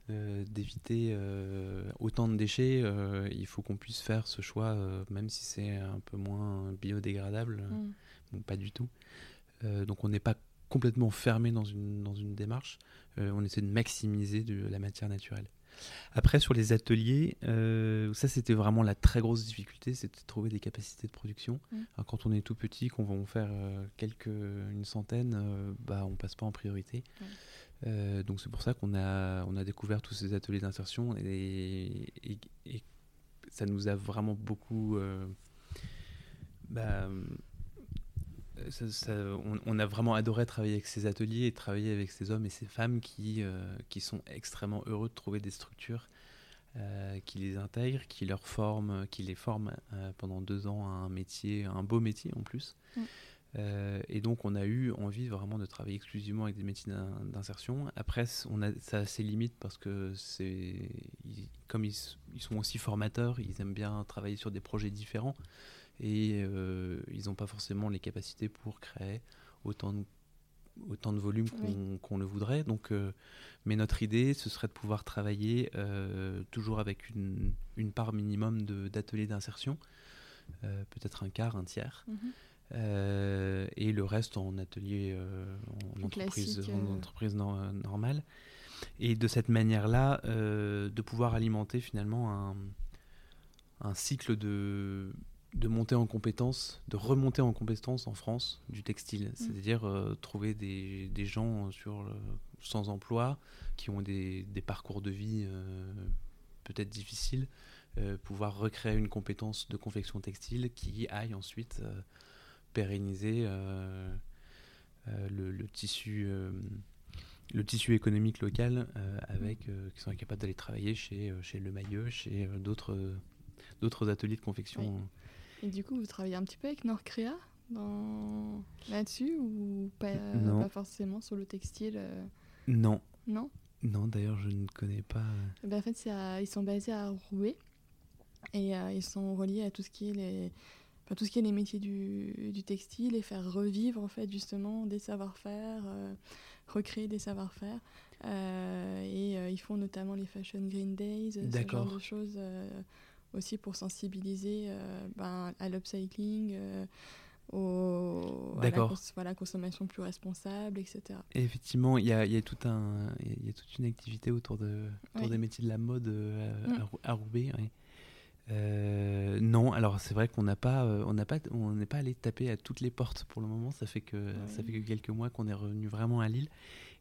euh, d'éviter euh, autant de déchets. il faut qu'on puisse faire ce choix, même si c'est un peu moins biodégradable, mm. pas du tout. donc on n'est pas complètement fermé dans une, dans une démarche. On essaie de maximiser de la matière naturelle. Après, sur les ateliers, euh, ça c'était vraiment la très grosse difficulté, c'était de trouver des capacités de production. Mm. quand on est tout petit, qu'on va en faire euh, quelques, une centaine, bah, on passe pas en priorité. donc c'est pour ça qu'on a, on a découvert tous ces ateliers d'insertion et, et, ça nous a vraiment beaucoup bah, on, a vraiment adoré travailler avec ces ateliers et travailler avec ces hommes et ces femmes qui, euh, qui sont extrêmement heureux de trouver des structures euh, qui les intègrent, qui leur forment, qui les forment euh, pendant deux ans à un métier, un beau métier en plus. Mm. et donc on a eu envie vraiment de travailler exclusivement avec des métiers d'insertion. Après, on a, ça a ses limites parce que c'est comme ils, ils, sont aussi formateurs, ils aiment bien travailler sur des projets différents et euh, ils n'ont pas forcément les capacités pour créer autant de, autant de volume qu'on le voudrait. Donc, euh, mais notre idée, ce serait de pouvoir travailler euh, toujours avec une, une, part minimum d'ateliers d'insertion, peut-être un quart, un tiers. Mhm. et le reste en atelier en, entreprise, en entreprise normale. Et de cette manière-là, de pouvoir alimenter finalement un, un cycle de, de monter en compétence, de remonter en compétence en France du textile, mm. c'est-à-dire euh, trouver des, gens sur sans emploi qui ont des, parcours de vie euh, peut-être difficiles, euh, pouvoir recréer une compétence de confection textile qui aille ensuite pérenniser le, tissu le tissu économique local avec qui sont capables d'aller travailler chez chez Le Mailleux, chez d'autres d'autres ateliers de confection. Et du coup, vous travaillez un petit peu avec Nordcrea dans... là-dessus ou pas, pas, forcément sur le textile Non. Non? Non, d'ailleurs, je ne connais pas. Eh ben, en fait, ils sont basés à Roubaix et ils sont reliés à tout ce qui est les tout ce qui est les métiers du, du, textile et faire revivre en fait justement des savoir-faire, euh, recréer des savoir-faire. Euh, et euh, ils font notamment les Fashion Green Days, ce genre de choses aussi pour sensibiliser ben, à l'upcycling. Au, à, la consommation plus responsable, etc. Et effectivement, il y a, y, a tout un, y a toute une activité autour, de, autour des métiers de la mode à, mm. à, Roubaix. Euh, non, alors c'est vrai qu'on n'a pas, euh, on n'a pas, on n'est pas allé taper à toutes les portes pour le moment. Ça fait que ça fait que quelques mois qu'on est revenu vraiment à Lille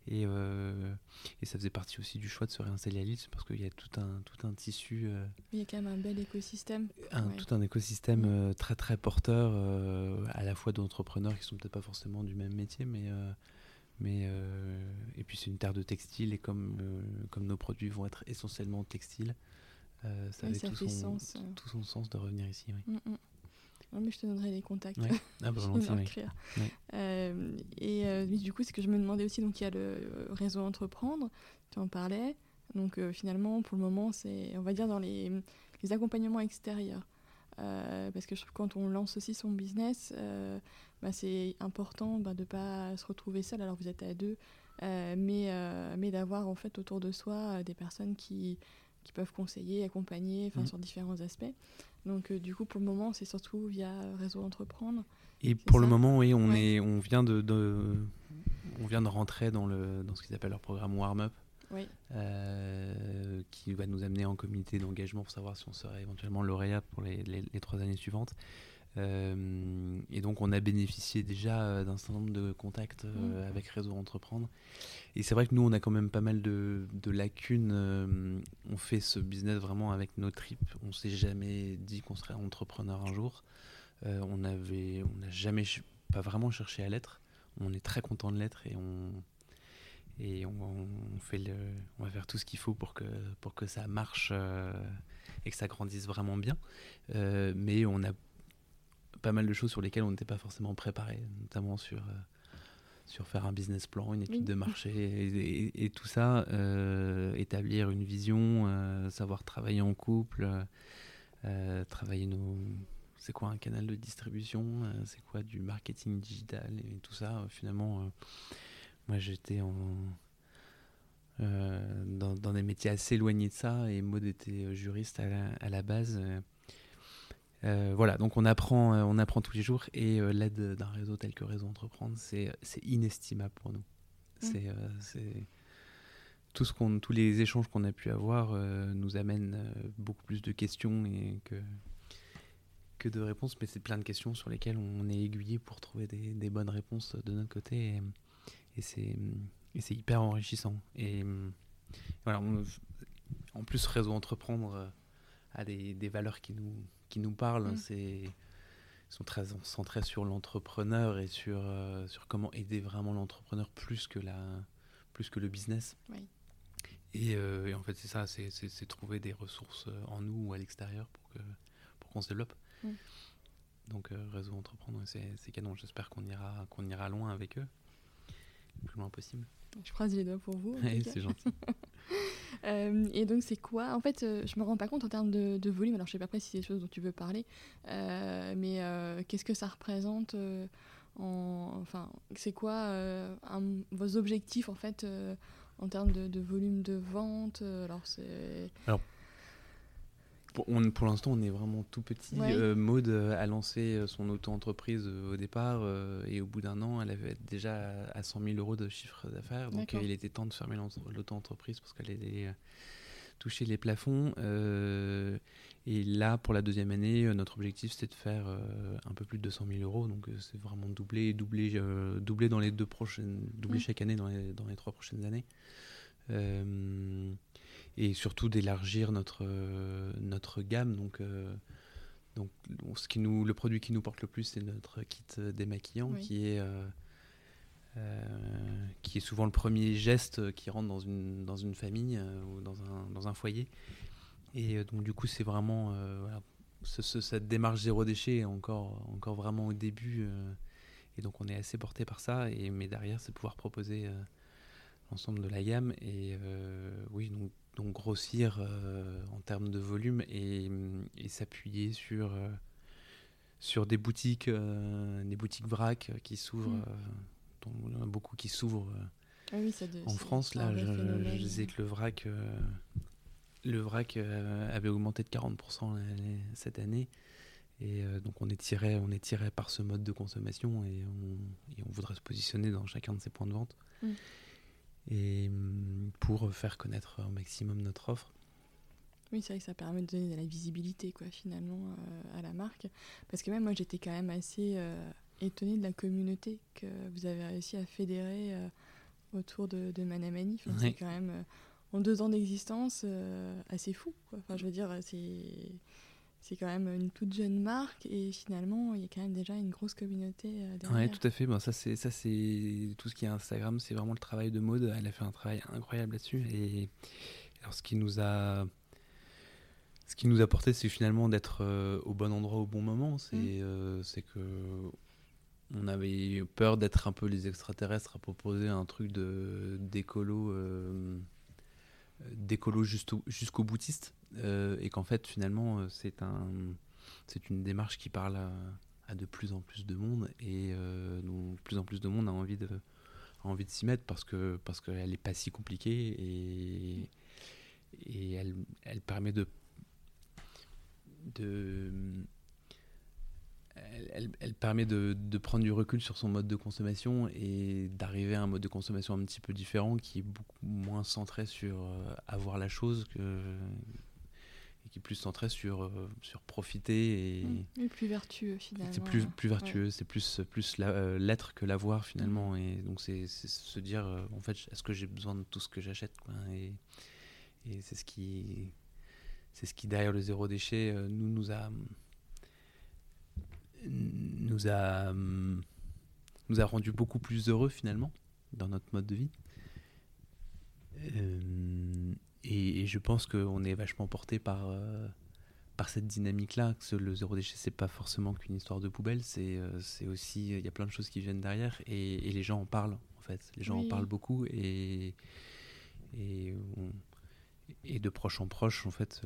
et, euh, et, ça faisait partie aussi du choix de se réinstaller à Lille, parce qu'il y a tout un tout un tissu. il y a quand même un bel écosystème. Tout un écosystème mm. très très porteur, à la fois d'entrepreneurs qui sont peut-être pas forcément du même métier, mais mais et puis c'est une terre de textile et comme comme nos produits vont être essentiellement textiles. Euh, ça avait tout, son, sens. tout son sens de revenir ici. Oui. Mm, mm. Mais je te donnerai les contacts. Ah, bah, euh, et euh, du coup, ce que je me demandais aussi, donc il y a le réseau Entreprendre, tu en parlais. Donc finalement, pour le moment, c'est, on va dire, dans les, les accompagnements extérieurs. parce que je trouve que quand on lance aussi son business, bah, c'est important bah, de ne pas se retrouver seul. Alors vous êtes à deux, mais, mais d'avoir en fait autour de soi des personnes qui, qui peuvent conseiller, accompagner mm. sur différents aspects. Donc euh, du coup, pour le moment, c'est surtout via Réseau Entreprendre. Et pour le moment, oui, on, est, on, vient de, on vient de rentrer dans, le, dans ce qu'ils appellent leur programme Warm Up. Euh, qui va nous amener en comité d'engagement pour savoir si on serait éventuellement lauréat pour les, les trois années suivantes. Euh, et donc, on a bénéficié déjà euh, d'un certain nombre de contacts euh, mmh. avec Réseau Entreprendre. Et c'est vrai que nous, on a quand même pas mal de, lacunes. on fait ce business vraiment avec nos tripes. On s'est jamais dit qu'on serait entrepreneur un jour. on avait, on n'a jamais, pas vraiment cherché à l'être. On est très content de l'être et on, et on, fait le, on va faire tout ce qu'il faut pour que, pour que ça marche et que ça grandisse vraiment bien. mais on a pas mal de choses sur lesquelles on n'était pas forcément préparé, notamment sur, euh, sur faire un business plan, une étude de marché et, tout ça, euh, établir une vision, euh, savoir travailler en couple, travailler nos. C'est quoi un canal de distribution C'est quoi du marketing digital et tout ça Finalement, moi j'étais en. dans, dans, des métiers assez éloignés de ça et Maud était juriste à la, à la base. Euh, voilà, donc on apprend, euh, on apprend tous les jours et euh, l'aide d'un réseau tel que Réseau Entreprendre, c'est inestimable pour nous. Mm. C'est tout ce qu'on, tous les échanges qu'on a pu avoir nous amènent beaucoup plus de questions et que, que de réponses, mais c'est plein de questions sur lesquelles on est aiguillé pour trouver des, bonnes réponses de notre côté et, c'est hyper enrichissant. Et voilà, en plus, Réseau Entreprendre a des, des valeurs qui nous qui nous parlent. Mm. C'est sont très centrés sur l'entrepreneur et sur, euh, sur comment aider vraiment l'entrepreneur plus que la plus que le business. Et, euh, et, en fait, c'est ça, c'est trouver des ressources euh, en nous ou à l'extérieur pour que pour qu'on se développe. Mm. Donc réseau entreprendre, c'est canon. J'espère qu'on ira qu'on ira loin avec eux, le plus loin possible. Je croise les doigts pour vous. c'est gentil. Euh, et donc, c'est quoi? En fait, euh, je me rends pas compte en termes de, volume. Alors, je sais pas après si c'est des choses dont tu veux parler, euh, mais qu'est-ce que ça représente en, Enfin, c'est quoi vos objectifs en fait en termes de, de, volume de vente? Alors, c'est. Alors, pour, l'instant, on est vraiment tout petit. Euh, Maude a lancé euh, son auto-entreprise euh, au départ et au bout d'un an, elle avait déjà à 100 000 euros de chiffre d'affaires. Donc il était temps de fermer l'auto-entreprise parce qu'elle allait toucher les plafonds. et là, pour la deuxième année, notre objectif c'était de faire un peu plus de 200 000 euros. Donc c'est vraiment doubler, doubler, doubler dans les deux prochaines, doubler mmh. chaque année dans les, dans les trois prochaines années et surtout d'élargir notre, euh, notre gamme. Donc, euh, donc ce qui nous, le produit qui nous porte le plus, c'est notre kit démaquillant qui est euh, qui est souvent le premier geste qui rentre dans une, dans une famille ou dans un, dans un foyer. Et donc du coup, c'est vraiment cette démarche zéro déchet est encore, encore vraiment au début. et donc on est assez porté par ça. Et, mais derrière, c'est pouvoir proposer l'ensemble de la gamme. Et oui, donc, donc grossir en termes de volume et, et s'appuyer sur sur des boutiques, euh, des boutiques vrac qui s'ouvrent, mm. euh, il y en a beaucoup qui s'ouvrent ah oui, en France. Là, je, disais que le vrac, euh, le vrac avait augmenté de 40% cette année. Et donc on est tiré, on est tiré par ce mode de consommation et on, on voudrait se positionner dans chacun de ces points de vente. Mm. Et mm, pour faire connaître au maximum notre offre. Oui, c'est vrai que ça permet de donner de la visibilité, quoi, finalement, euh, à la marque. Parce que même moi, j'étais quand même assez euh, étonnée de la communauté que vous avez réussi à fédérer euh, autour de, de Manamani. C'est quand même, en deux ans d'existence, assez fou. Quoi. Enfin, je veux dire, c'est c'est quand même une toute jeune marque et finalement il y a quand même déjà une grosse communauté derrière. Oui, tout à fait. Bon, ça c'est ça c'est tout ce qui est Instagram, c'est vraiment le travail de mode. Elle a fait un travail incroyable là-dessus et alors ce qui nous a ce qui nous a porté, c'est finalement d'être euh, au bon endroit au bon moment. C'est mm. euh, que on avait peur d'être un peu les extraterrestres à proposer un truc de d'écolo euh, d'écolo jusqu'au boutiste et qu'en fait finalement c'est un c'est une démarche qui parle à, de plus en plus de monde et de plus en plus de monde a envie de a envie de s'y mettre parce que parce qu'elle n'est pas si compliquée et et elle, elle permet de de elle, permet de, prendre du recul sur son mode de consommation et d'arriver à un mode de consommation un petit peu différent qui est beaucoup moins centré sur euh, avoir la chose que qui est plus centré sur euh, sur profiter et, mmh. plus vertueux finalement c'est plus plus vertueux c'est plus plus euh, l'être que l'avoir finalement mmh. et donc c'est se dire en fait est-ce que j'ai besoin de tout ce que j'achète et, et c'est ce qui c'est ce qui, derrière le zéro déchet, euh, nous, nous a nous a nous a rendu beaucoup plus heureux finalement dans notre mode de vie. Euh, et, je pense qu'on est vachement porté par euh, par cette dynamique-là. Que le zéro déchet, c'est pas forcément qu'une histoire de poubelle, c'est c'est aussi il y a plein de choses qui viennent derrière et, les gens en parlent en fait. Les gens en parlent beaucoup et et on, et de proche en proche, en fait,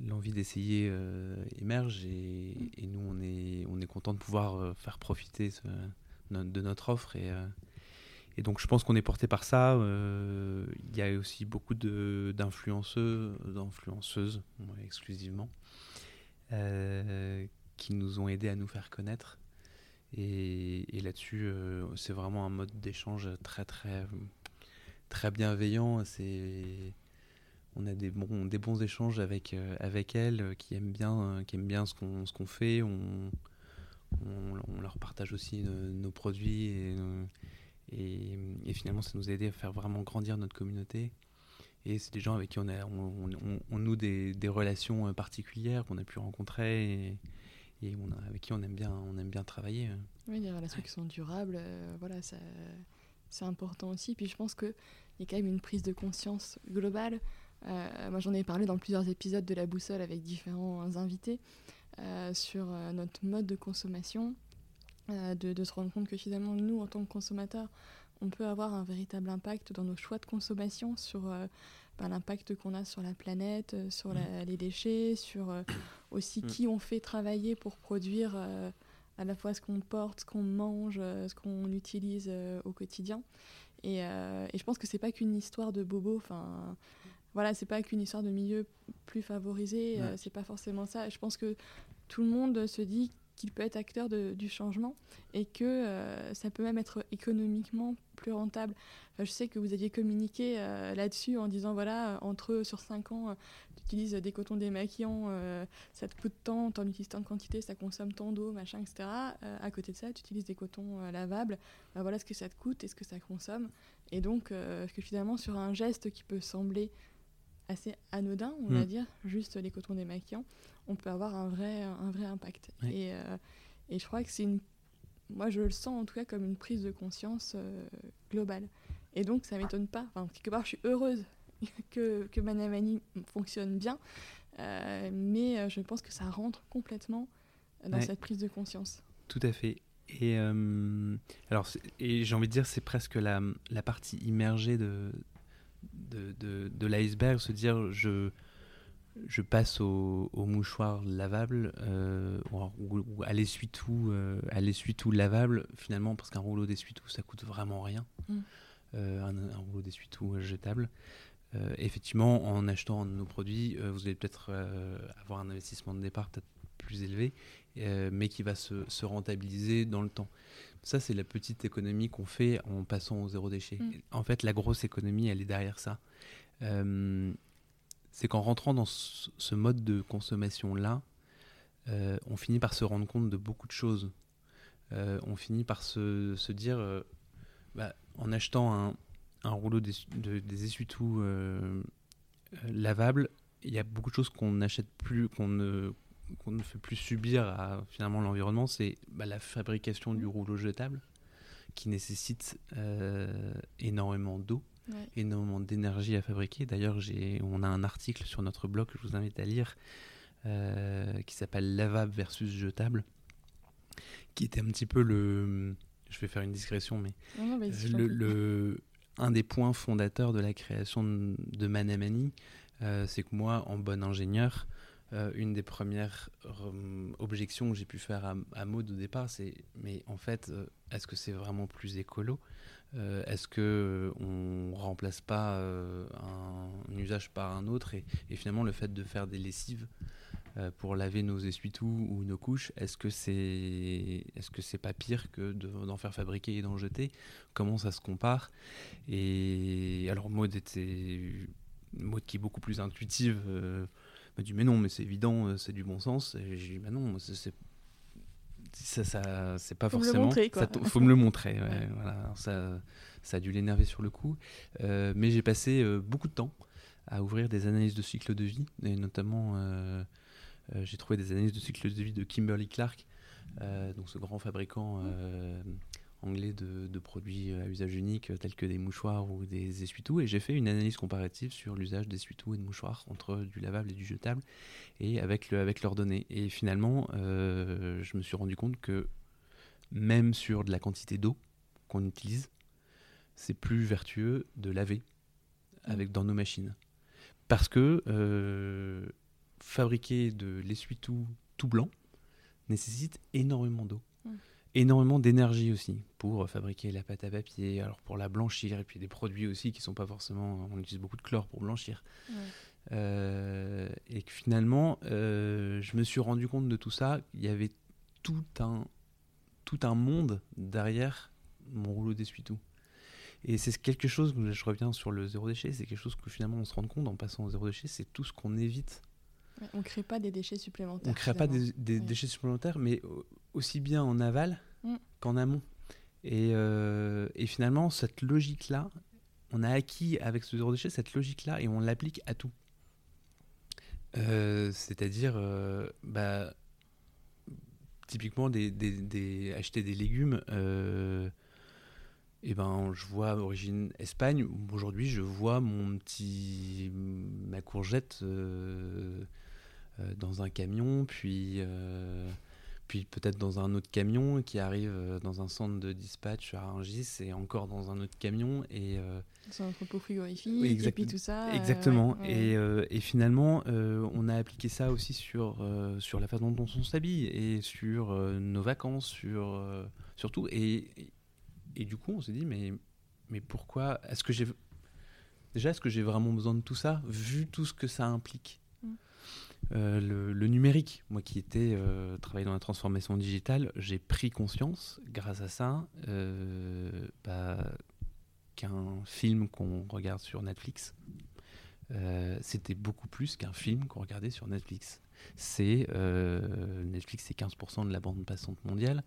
l'envie d'essayer euh, émerge et, nous, on est, on est content de pouvoir euh, faire profiter de notre offre. Et, euh, et donc, je pense qu'on est porté par ça. Il y a aussi beaucoup d'influenceux, d'influenceuses, exclusivement, qui nous ont aidés à nous faire connaître. Et, là-dessus, c'est vraiment un mode d'échange très, très très bienveillant. C'est on a des bons, échanges avec, euh, avec elle euh, qui aiment bien, euh, qui aiment bien ce qu'on fait. On, leur partage aussi nos produits et, finalement ça nous a aidé à faire vraiment grandir notre communauté. Et c'est des gens avec qui on, a, on, noue des, relations particulières qu'on a pu rencontrer et, avec qui on aime bien, on aime bien travailler. Oui, des relations qui sont durables. voilà, ça c'est important aussi. Puis je pense qu'il y a quand même une prise de conscience globale. Euh, moi, j'en ai parlé dans plusieurs épisodes de La Boussole avec différents invités euh, sur euh, notre mode de consommation, de, se rendre compte que finalement, nous, en tant que consommateurs, on peut avoir un véritable impact dans nos choix de consommation sur ben, l'impact qu'on a sur la planète, sur mmh. les déchets, sur aussi mmh. qui on fait travailler pour produire à la fois ce qu'on porte, ce qu'on mange, euh, ce qu'on utilise euh, au quotidien. Et, euh, et, je pense que c'est pas qu'une histoire de bobo. Enfin, voilà, c'est pas qu'une histoire de milieu plus favorisé. c'est pas forcément ça. Je pense que tout le monde se dit qu'il peut être acteur de, du changement et que euh, ça peut même être économiquement plus rentable. je sais que vous aviez communiqué euh, là-dessus en disant voilà, euh, entre sur 5 ans, tu utilises des cotons démaquillants, ça te coûte tant, en utilises tant de quantité, ça consomme tant d'eau, machin, etc. à côté de ça, tu utilises des cotons lavables, bah, voilà ce que ça te coûte et ce que ça consomme. Et donc, que finalement, sur un geste qui peut sembler assez anodin, on va mm. dire, juste les cotons démaquillants, on peut avoir un vrai, un vrai impact. Et, euh, et, je crois que c'est une. Moi, je le sens en tout cas comme une prise de conscience euh, globale. Et donc, ça m'étonne pas. Enfin, quelque part, je suis heureuse que, que Manamani fonctionne bien. mais je pense que ça rentre complètement dans cette prise de conscience. Tout à fait. Et, alors, et j'ai envie de dire, c'est presque la, la, partie immergée de, de, de, de l'iceberg, se dire je, je passe au, mouchoir lavable euh, ou, à l'essuie-tout euh, à l'essuie-tout lavable finalement parce qu'un rouleau d'essuie-tout ça coûte vraiment rien. Mm. euh, un, rouleau d'essuie-tout jetable. Effectivement en achetant nos produits vous allez peut-être avoir un investissement de départ peut-être plus élevé mais qui va se, rentabiliser dans le temps. Ça c'est la petite économie qu'on fait en passant au zéro déchet. Mm. en fait la grosse économie elle est derrière ça c'est qu'en rentrant dans ce mode de consommation-là, euh, on finit par se rendre compte de beaucoup de choses. Euh, on finit par se, dire, euh, bah, en achetant un, rouleau des, des essuie-tout lavables, il y a beaucoup de choses qu'on n'achète plus, qu'on ne, ne fait plus subir à finalement l'environnement. C'est bah, la fabrication du rouleau jetable qui nécessite énormément d'eau énormément d'énergie à fabriquer. D'ailleurs, on a un article sur notre blog que je vous invite à lire euh, qui s'appelle Lavable versus jetable, qui était un petit peu le. Je vais faire une discrétion, mais le, un des points fondateurs de la création de, Manamani, euh, c'est que moi, en bon ingénieur, euh, une des premières objections que j'ai pu faire à, à Maud au départ, c'est mais en fait, est-ce que c'est vraiment plus écolo? Euh, est-ce que euh, on remplace pas euh, un, usage par un autre et, finalement le fait de faire des lessives pour laver nos essuie-tout ou nos couches, est-ce que c'est est-ce que c'est pas pire que d'en faire fabriquer et d'en jeter? Comment ça se compare? Et alors Maud était Maud qui est beaucoup plus intuitive m'a dit mais non mais c'est évident c'est du bon sens. Et j'ai dit bah non c'est ça, ça c'est pas forcément. Il faut me le montrer. Voilà, ça, ça a dû l'énerver sur le coup. Euh, mais j'ai passé euh, beaucoup de temps à ouvrir des analyses de cycle de vie, et notamment euh, j'ai trouvé des analyses de cycle de vie de Kimberly Clark, donc ce grand fabricant anglais de, produits à usage unique tels que des mouchoirs ou des essuie-tout et j'ai fait une analyse comparative sur l'usage d'essuie-tout et de mouchoirs entre du lavable et du jetable et avec, le, avec leurs données. Et finalement, euh, je me suis rendu compte que même sur de la quantité d'eau qu'on utilise, c'est plus vertueux de laver avec, dans nos machines. Parce que euh, fabriquer de l'essuie-tout tout blanc nécessite énormément d'eau énormément d'énergie aussi pour fabriquer la pâte à papier, alors pour la blanchir, et puis des produits aussi qui sont pas forcément. On utilise beaucoup de chlore pour blanchir. Euh, et que finalement, euh, je me suis rendu compte de tout ça. Il y avait tout un, tout un monde derrière mon rouleau d'essuie-tout. Et c'est quelque chose, je reviens sur le zéro déchet, c'est quelque chose que finalement on se rend compte en passant au zéro déchet, c'est tout ce qu'on évite. on ne crée pas des déchets supplémentaires. On ne crée pas des, déchets supplémentaires, mais aussi bien en aval. Qu'en amont. Et, euh, et, finalement, cette logique-là, on a acquis avec ce zéro déchet cette logique-là et on l'applique à tout. Euh, c'est-à-dire, euh, bah, typiquement, acheter des légumes. et ben, je vois origine Espagne. Aujourd'hui, je vois mon petit ma courgette dans un camion, puis puis peut-être dans un autre camion qui arrive euh, dans un centre de dispatch à Rungis et encore dans un autre camion et euh, dans un entrepôt frigorifique et puis tout ça euh, exactement. Et, et, finalement on a appliqué ça aussi sur sur la façon dont on s'habille et sur nos vacances sur surtout et, et, du coup on s'est dit mais mais pourquoi est-ce que j'ai déjà est-ce que j'ai vraiment besoin de tout ça vu tout ce que ça implique? Euh, le, numérique, moi qui étais euh, travaillé dans la transformation digitale, j'ai pris conscience, grâce à ça, euh, bah, qu'un film qu'on regarde sur Netflix, c'était beaucoup plus qu'un film qu'on regardait sur Netflix. C'est Netflix, c'est 15% de la bande passante mondiale.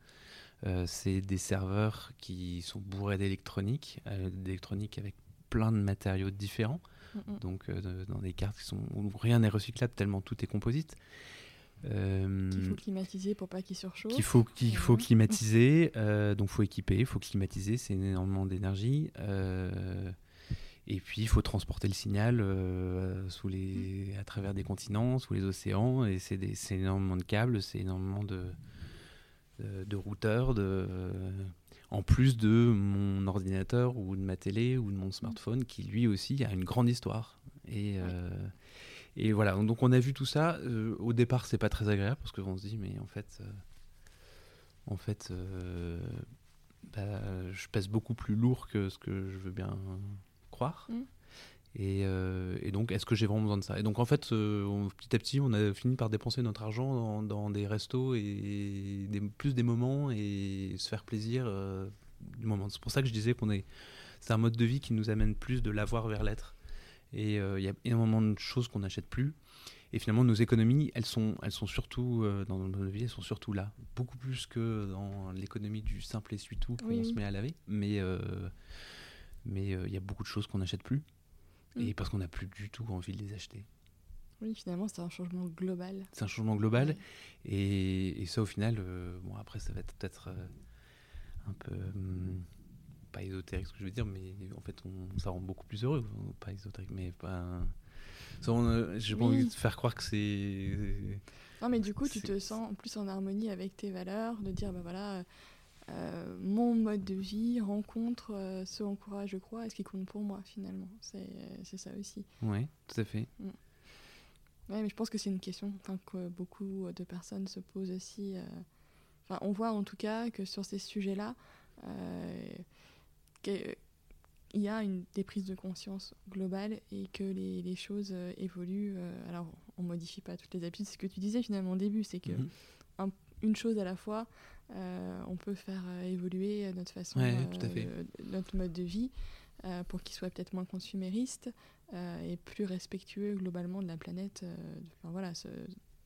c'est des serveurs qui sont bourrés d'électronique, d'électronique avec plein de matériaux différents. Donc euh, dans des cartes qui sont, où rien n'est recyclable tellement tout est composite. Euh, qu'il faut climatiser pour pas qu'il surchauffe. Qu'il faut, qu'il faut climatiser, euh, donc faut équiper, il faut climatiser, c'est énormément d'énergie. Euh, et puis il faut transporter le signal euh, sous les, à travers des continents, sous les océans, et c'est énormément de câbles, c'est énormément de, de, de routeurs, de, en plus de mon ordinateur ou de ma télé ou de mon smartphone qui lui aussi a une grande histoire. Et, euh, et voilà, donc on a vu tout ça. Euh, au départ, c'est pas très agréable parce qu'on se dit, mais en fait, euh, en fait, bah, je pèse beaucoup plus lourd que ce que je veux bien croire. Mm. Et, et, donc, est-ce que j'ai vraiment besoin de ça? Et donc, en fait, petit à petit, on a fini par dépenser notre argent dans, dans des restos et des, plus des moments et se faire plaisir du moment. C'est pour ça que je disais qu'on est. C'est un mode de vie qui nous amène plus de l'avoir vers l'être. Et euh, il y a énormément de choses qu'on n'achète plus. Et finalement, nos économies, elles sont, elles sont surtout, euh, dans notre vie, elles sont surtout là. Beaucoup plus que dans l'économie du simple essuie-tout qu'on se met à laver. Mais euh, mais il y a beaucoup de choses qu'on n'achète plus. Mm. Et parce qu'on n'a plus du tout envie de les acheter. Oui, finalement, c'est un changement global. C'est un changement global. Et, et, ça, au final, bon, après, ça va être peut-être un peu. Hum, pas ésotérique ce que je veux dire, mais en fait, on, ça rend beaucoup plus heureux. Pas ésotérique, mais pas. J'ai pas envie de faire croire que c'est. Non, mais du coup, tu te sens plus en harmonie avec tes valeurs, de dire, bah voilà, euh, mon mode de vie rencontre euh, ce en quoi je crois et ce qui compte pour moi, finalement. C'est ça aussi. Oui, tout à fait. Mm. Ouais, mais je pense que c'est une question que beaucoup de personnes se posent aussi. Euh, enfin, on voit en tout cas que sur ces sujets-là, qu'il y a une, des prises de conscience globales et que les, les choses euh, évoluent. Euh, alors, on modifie pas toutes les habitudes. C'est ce que tu disais finalement au début, c'est que mhm. une chose à la fois, euh, on peut faire évoluer notre façon, notre mode de vie pour qu'il soit peut-être moins consumériste et plus respectueux globalement de la planète. enfin, voilà,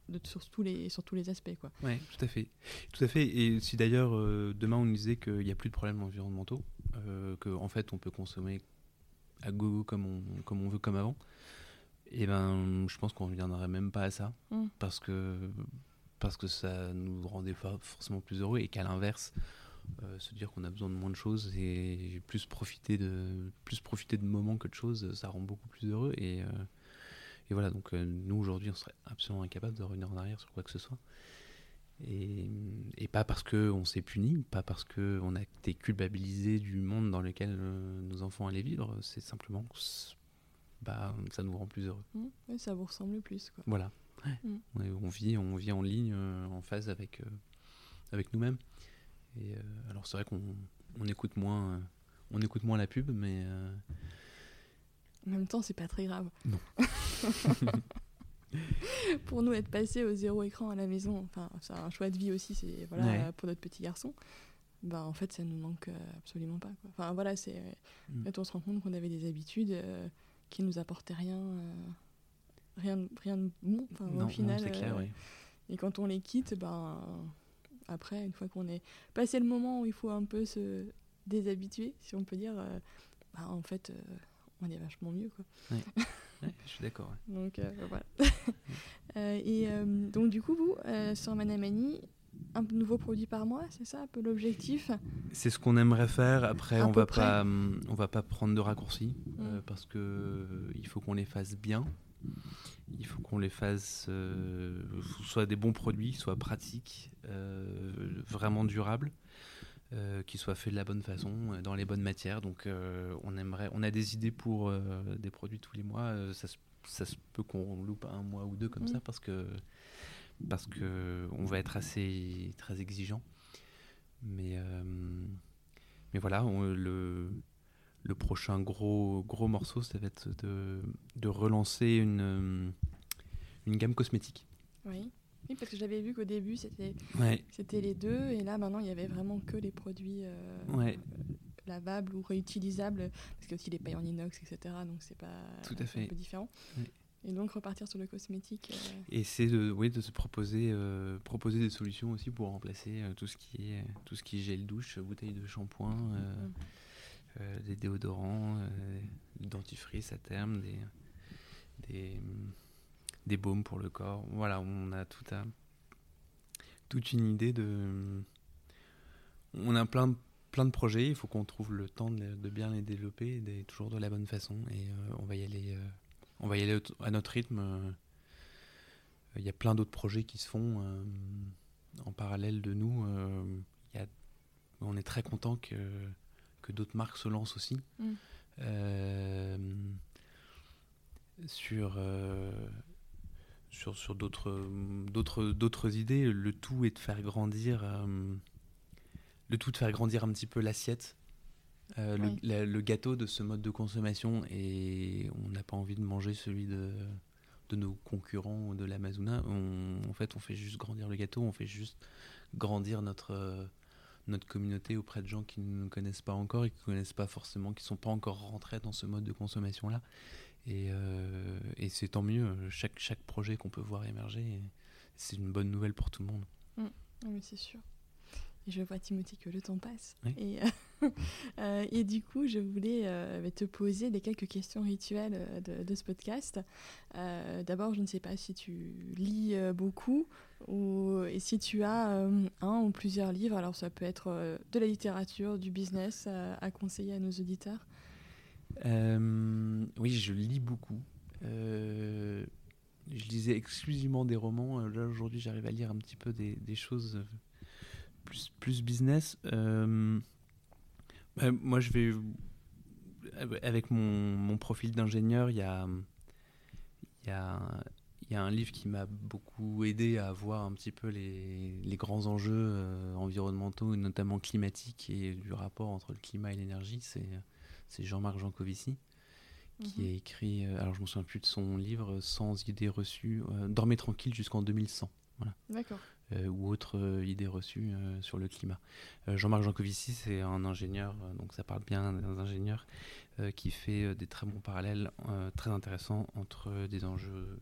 de, sur, tous les, sur tous les aspects. Quoi. Oui, tout à fait. Tout à fait. Et si d'ailleurs, demain, on nous disait qu'il n'y a plus de problèmes environnementaux, euh, qu'en en fait on peut consommer à gogo comme on, comme on veut comme avant, et eh ben je pense qu'on ne reviendrait même pas à ça mm. parce que parce que ça nous rendait pas forcément plus heureux et qu'à l'inverse euh, se dire qu'on a besoin de moins de choses et plus profiter de plus profiter de moments que de choses ça rend beaucoup plus heureux et, euh, et voilà donc nous aujourd'hui on serait absolument incapable de revenir en arrière sur quoi que ce soit et, et, pas parce qu'on s'est puni, pas parce qu'on a été culpabilisé du monde dans lequel euh, nos enfants allaient vivre, c'est simplement que bah, ça nous rend plus heureux. Mmh, ça vous ressemble plus. Quoi. Voilà. On, vit, on vit en ligne, euh, en phase avec, euh, avec nous-mêmes. Et alors c'est vrai qu'on on écoute, moins, on écoute moins la pub, mais... En même temps, c'est pas très grave. Non. pour nous, être passé au zéro écran à la maison, enfin, c'est un choix de vie aussi, c'est voilà, pour notre petit garçon. Ben, en fait, ça nous manque euh, absolument pas. Quoi. Enfin, voilà, c'est. Mm. on se rend compte qu'on avait des habitudes euh, qui nous apportaient rien, euh, rien, rien de bon. au final. clair, oui. Et quand on les quitte, ben, après, une fois qu'on est passé le moment où il faut un peu se déshabituer, si on peut dire, ben, en fait, on est vachement mieux. Quoi. je suis d'accord. Donc euh, voilà. Euh, et euh, donc du coup, vous, sur Manamani, un nouveau produit par mois, c'est ça un peu l'objectif? C'est ce qu'on aimerait faire. Après, on va pas, hum, on va pas prendre de raccourcis mm. parce que il faut qu'on les fasse bien. Il faut qu'on les fasse soit des bons produits, soit pratiques, vraiment durables. Euh, qui soit fait de la bonne façon, euh, dans les bonnes matières. Donc euh, on aimerait, on a des idées pour des produits tous les mois. ça, ça, se peut qu'on loupe un mois ou deux comme ça parce que parce que on va être assez très exigeant. Mais mais voilà, le le prochain gros gros morceau, ça va être de, de relancer une une gamme cosmétique. Oui. Oui, parce que j'avais vu qu'au début, c'était c'était les deux, et là, maintenant, il y avait vraiment que les produits euh, lavables ou réutilisables, parce qu'il y a aussi les pailles en inox, etc. Donc, c'est pas Tout à fait. un peu différent. Et donc, repartir sur le cosmétique. Euh, et c'est de, oui, de se proposer, euh, proposer des solutions aussi pour remplacer tout, ce qui est, tout ce qui est gel douche, bouteille de shampoing, mm. des déodorants, des dentifrice à terme, des. des baumes pour le corps. Voilà, on a tout toute une idée de. On a plein, plein de projets, il faut qu'on trouve le temps de, bien les développer, toujours de la bonne façon. Et on va y aller, on va y aller à notre rythme. Il y a plein d'autres projets qui se font en parallèle de nous. On est très content que, que d'autres marques se lancent aussi. Mm. sur sur, sur d'autres, d'autres, d'autres idées. Le tout est de faire grandir, euh, le tout de faire grandir un petit peu l'assiette, euh, le, gâteau de ce mode de consommation. Et on n'a pas envie de manger celui de, de nos concurrents de l'Amazona. en fait, on fait juste grandir le gâteau, on fait juste grandir notre, notre communauté auprès de gens qui ne nous connaissent pas encore et qui ne connaissent pas forcément, qui ne sont pas encore rentrés dans ce mode de consommation-là. Euh, et, c'est tant mieux, chaque, chaque projet qu'on peut voir émerger, c'est une bonne nouvelle pour tout le monde. Mm. Oui, c'est sûr. Et je vois, Timothy, que le temps passe. Et, euh, et, du coup, je voulais euh, te poser des quelques questions rituelles de, de ce podcast. D'abord, je ne sais pas si tu lis beaucoup ou et si tu as un ou plusieurs livres. Alors, ça peut être de la littérature, du business à conseiller à nos auditeurs. Euh, oui, je lis beaucoup. Euh, je lisais exclusivement des romans. Euh, là, aujourd'hui, j'arrive à lire un petit peu des, choses plus, plus business. Bah, moi, je vais. Avec mon, mon profil d'ingénieur, il y a, y, a, y a un livre qui m'a beaucoup aidé à voir un petit peu les, les grands enjeux environnementaux, notamment climatiques, et du rapport entre le climat et l'énergie. C'est c'est Jean-Marc Jancovici qui mhm. a écrit, euh, alors je me souviens plus de son livre, Sans idées reçues, euh, Dormez tranquille jusqu'en 2100. Voilà. D'accord. Euh, ou autre idée reçue sur le climat. Jean-Marc Jancovici, c'est un ingénieur, donc ça parle bien d'un ingénieur qui fait des très bons parallèles très intéressants entre des enjeux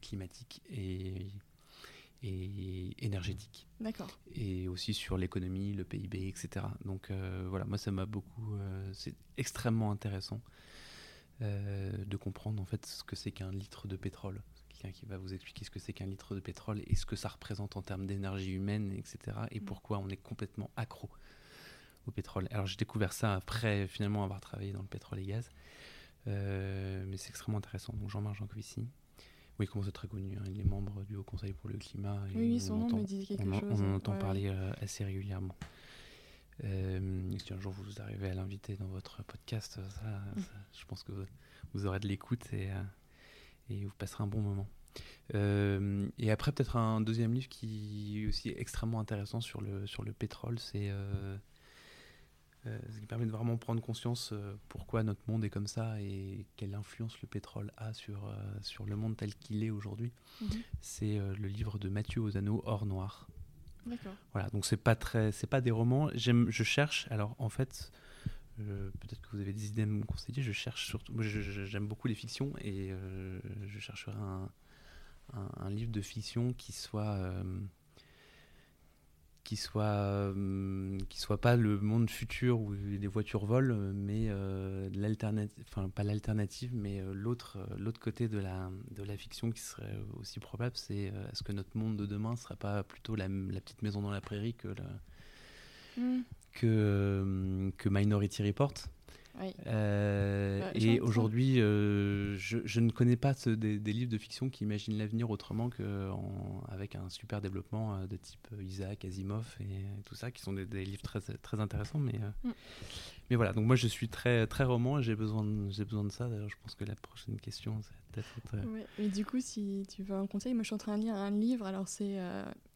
climatiques et et énergétique. D'accord. Et aussi sur l'économie, le PIB, etc. Donc euh, voilà, moi ça m'a beaucoup. Euh, c'est extrêmement intéressant euh, de comprendre en fait ce que c'est qu'un litre de pétrole. Quelqu'un qui va vous expliquer ce que c'est qu'un litre de pétrole et ce que ça représente en termes d'énergie humaine, etc. Et mm. pourquoi on est complètement accro au pétrole. Alors j'ai découvert ça après finalement avoir travaillé dans le pétrole et gaz. mais c'est extrêmement intéressant. Donc Jean-Marc Jancovici. Oui, comment c'est très connu. Hein. Il est membre du Haut Conseil pour le climat. Et oui, son nom me dit quelque chose. On en entend parler euh, assez régulièrement. Euh, si un jour vous arrivez à l'inviter dans votre podcast, ça, je pense que vous, aurez de l'écoute et, euh, et, vous passerez un bon moment. Euh, et après, peut-être un deuxième livre qui est aussi extrêmement intéressant sur le, sur le pétrole, c'est euh, ce qui permet de vraiment prendre conscience euh, pourquoi notre monde est comme ça et quelle influence le pétrole a sur, euh, sur le monde tel qu'il est aujourd'hui. Mhm. C'est le livre de Mathieu Ozano, Or Noir. D'accord. Voilà, donc c'est pas très, c'est pas des romans. J'aime, je cherche. Alors en fait, peut-être que vous avez des idées à me conseiller. Je cherche surtout. J'aime beaucoup les fictions et je chercherai un, livre de fiction qui soit qui soit euh, qui soit pas le monde futur où les voitures volent mais euh, l'alternative enfin pas l'alternative mais euh, l'autre l'autre côté de la de la fiction qui serait aussi probable c'est est-ce que notre monde de demain serait pas plutôt la, la petite maison dans la prairie que mm. Que que Minority Report euh, et aujourd'hui, euh, je, ne connais pas des, livres de fiction qui imaginent l'avenir autrement qu'avec un super développement euh, de type Isaac, Asimov et tout ça, qui sont des, livres très, très intéressants. Mais, mm. mais voilà, donc moi je suis très, très roman et j'ai besoin, de, besoin de ça. D'ailleurs, je pense que la prochaine question, c'est peut-être. Et du coup, si tu veux un conseil, moi je suis en train de lire un livre, alors c'est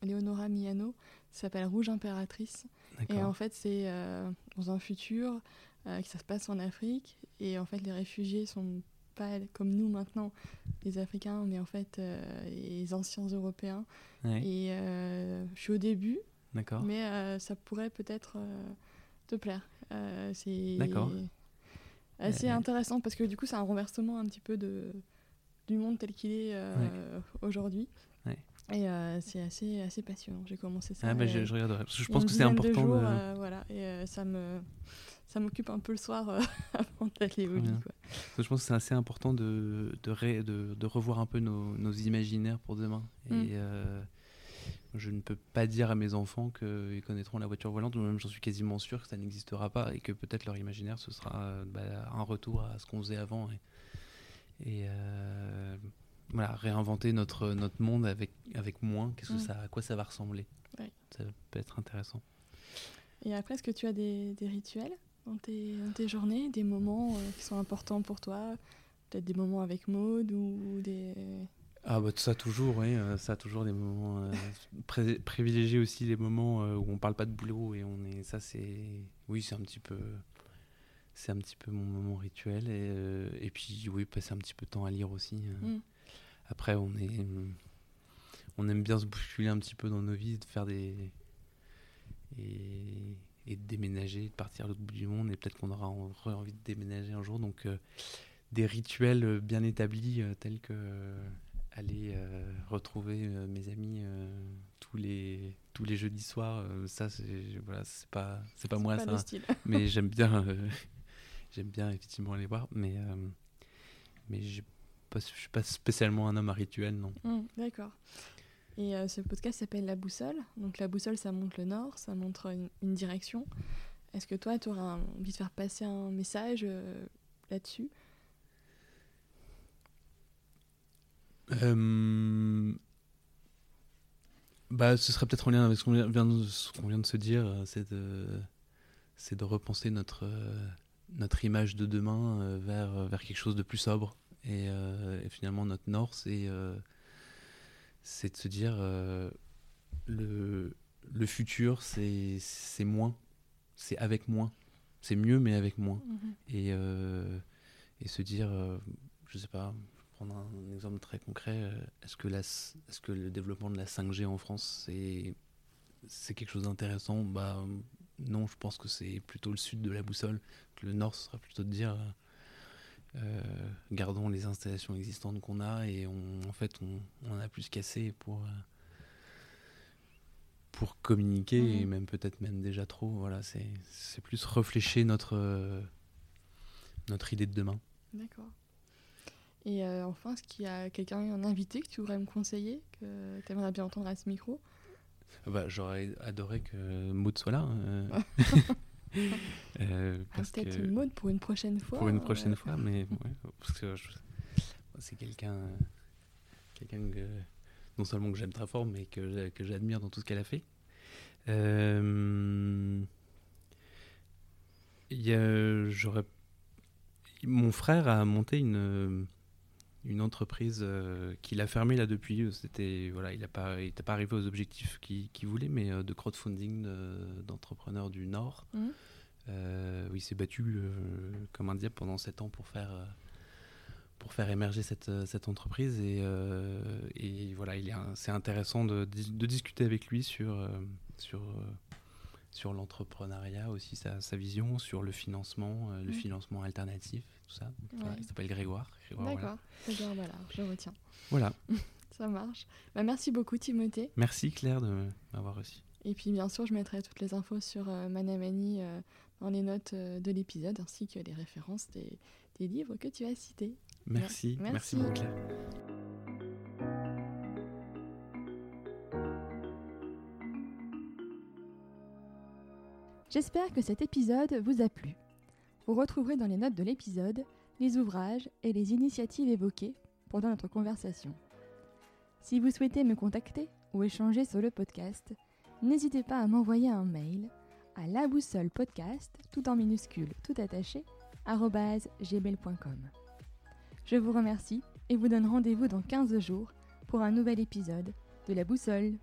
Leonora Miano, s'appelle Rouge Impératrice. Et en fait, c'est dans un futur euh, que ça se passe en Afrique. Et en fait, les réfugiés sont pas comme nous maintenant, les Africains, mais en fait euh, les anciens Européens. Et euh, je suis au début, mais ça pourrait peut-être te plaire. c'est assez intéressant parce que du coup, c'est un renversement un petit peu de, du monde tel qu'il est aujourd'hui. Et c'est assez, assez passionnant. J'ai commencé ça. Ah bah je, je regarderai. je pense que c'est important. De jours, voilà, et ça me ça m'occupe un peu le soir euh, avant d'aller au lit. Je pense que c'est assez important de, de, de, revoir un peu nos, nos imaginaires pour demain. Et mm. euh, je ne peux pas dire à mes enfants qu'ils connaîtront la voiture volante, ou même j'en suis quasiment sûr que ça n'existera pas et que peut-être leur imaginaire ce sera bah, un retour à ce qu'on faisait avant et, et voilà, réinventer notre, notre monde avec, avec moins, qu'est-ce que mm. ça, à quoi ça va ressembler. Ça peut être intéressant. Et après, est-ce que tu as des, des rituels dans tes, dans tes, journées, des moments euh, qui sont importants pour toi Peut-être des moments avec Maud ou des... Ah bah ça toujours, oui, euh, ça toujours des moments euh, privilégier aussi les moments où on parle pas de boulot et on est ça c'est oui c'est un petit peu c'est un petit peu mon moment rituel et, et puis oui passer un petit peu de temps à lire aussi. Mm. Après, on est, on aime bien se bousculer un petit peu dans nos vies, de faire des et, de déménager, de partir à l'autre bout du monde. Et peut-être qu'on aura envie de déménager un jour. Donc, euh, des rituels bien établis, euh, tels que euh, aller retrouver mes amis tous les tous les jeudis soirs. ça, c'est voilà, c'est pas c'est pas moi ça. mais j'aime bien j'aime bien effectivement aller voir. Mais mais j'ai je je suis pas spécialement un homme à rituel, non. Mmh, d'accord. Et euh, ce podcast s'appelle La Boussole. Donc la boussole, ça montre le nord, ça montre une, direction. Est-ce que toi, tu auras envie de faire passer un message euh, là-dessus? Euh, bah, Ce serait peut-être en lien avec ce qu'on vient, vient, de se dire, c'est de, de repenser notre, notre image de demain vers, vers quelque chose de plus sobre euh, et, finalement, notre nord, c'est euh, c'est de se dire euh, le, le futur, c'est moins, c'est avec moins. C'est mieux, mais avec moins. Mhm. Et, et se dire, je sais pas, prendre un, exemple très concret, est-ce que, est que le développement de la 5G en France, c'est quelque chose d'intéressant? Bah, Non, je pense que c'est plutôt le sud de la boussole. Le nord, ce sera plutôt de dire euh, gardons les installations existantes qu'on a et on, en fait on, on a plus cassé pour euh, pour communiquer et mhm. même peut-être même déjà trop. Voilà c'est plus réfléchir notre euh, notre idée de demain. D'accord. Et enfin est-ce qu'il y a quelqu'un un invité que tu voudrais me conseiller que tu aimerais bien entendre à ce micro? Bah, j'aurais adoré que Maud soit là Euh, Peut-être une mode pour une prochaine fois. Pour une prochaine fois, mais parce que c'est quelqu'un quelqu'un non seulement que j'aime très fort, mais que, que j'admire dans tout ce qu'elle a fait. Euh, j'aurais mon frère a monté une une entreprise euh, qu'il a fermée là depuis. C'était voilà, il n'a pas, il pas arrivé aux objectifs qu'il voulait, mais euh, de crowdfunding d'entrepreneurs du Nord. Mmh. Euh, il s'est battu comme un diable pendant 7 ans pour faire pour faire émerger cette, cette entreprise et, et voilà, il est c'est intéressant de, de, discuter avec lui sur sur sur l'entrepreneuriat aussi, sa, sa, vision, sur le financement, le mmh. financement alternatif tout ça. il s'appelle Grégoire. D'accord, Grégoire voilà, je retiens. Voilà. ça marche. Bah, merci beaucoup Timothée. Merci Claire de m'avoir reçu. Et puis bien sûr, je mettrai toutes les infos sur euh, Manamani euh, dans les notes euh, de l'épisode, ainsi que les références des, des, livres que tu as cités. Merci, merci, merci beaucoup Claire. J'espère que cet épisode vous a plu. Vous retrouverez dans les notes de l'épisode les ouvrages et les initiatives évoquées pendant notre conversation. Si vous souhaitez me contacter ou échanger sur le podcast, n'hésitez pas à m'envoyer un mail à la boussole podcast, tout en minuscules, tout attaché, gmail.com. Je vous remercie et vous donne rendez-vous dans 15 jours pour un nouvel épisode de la boussole.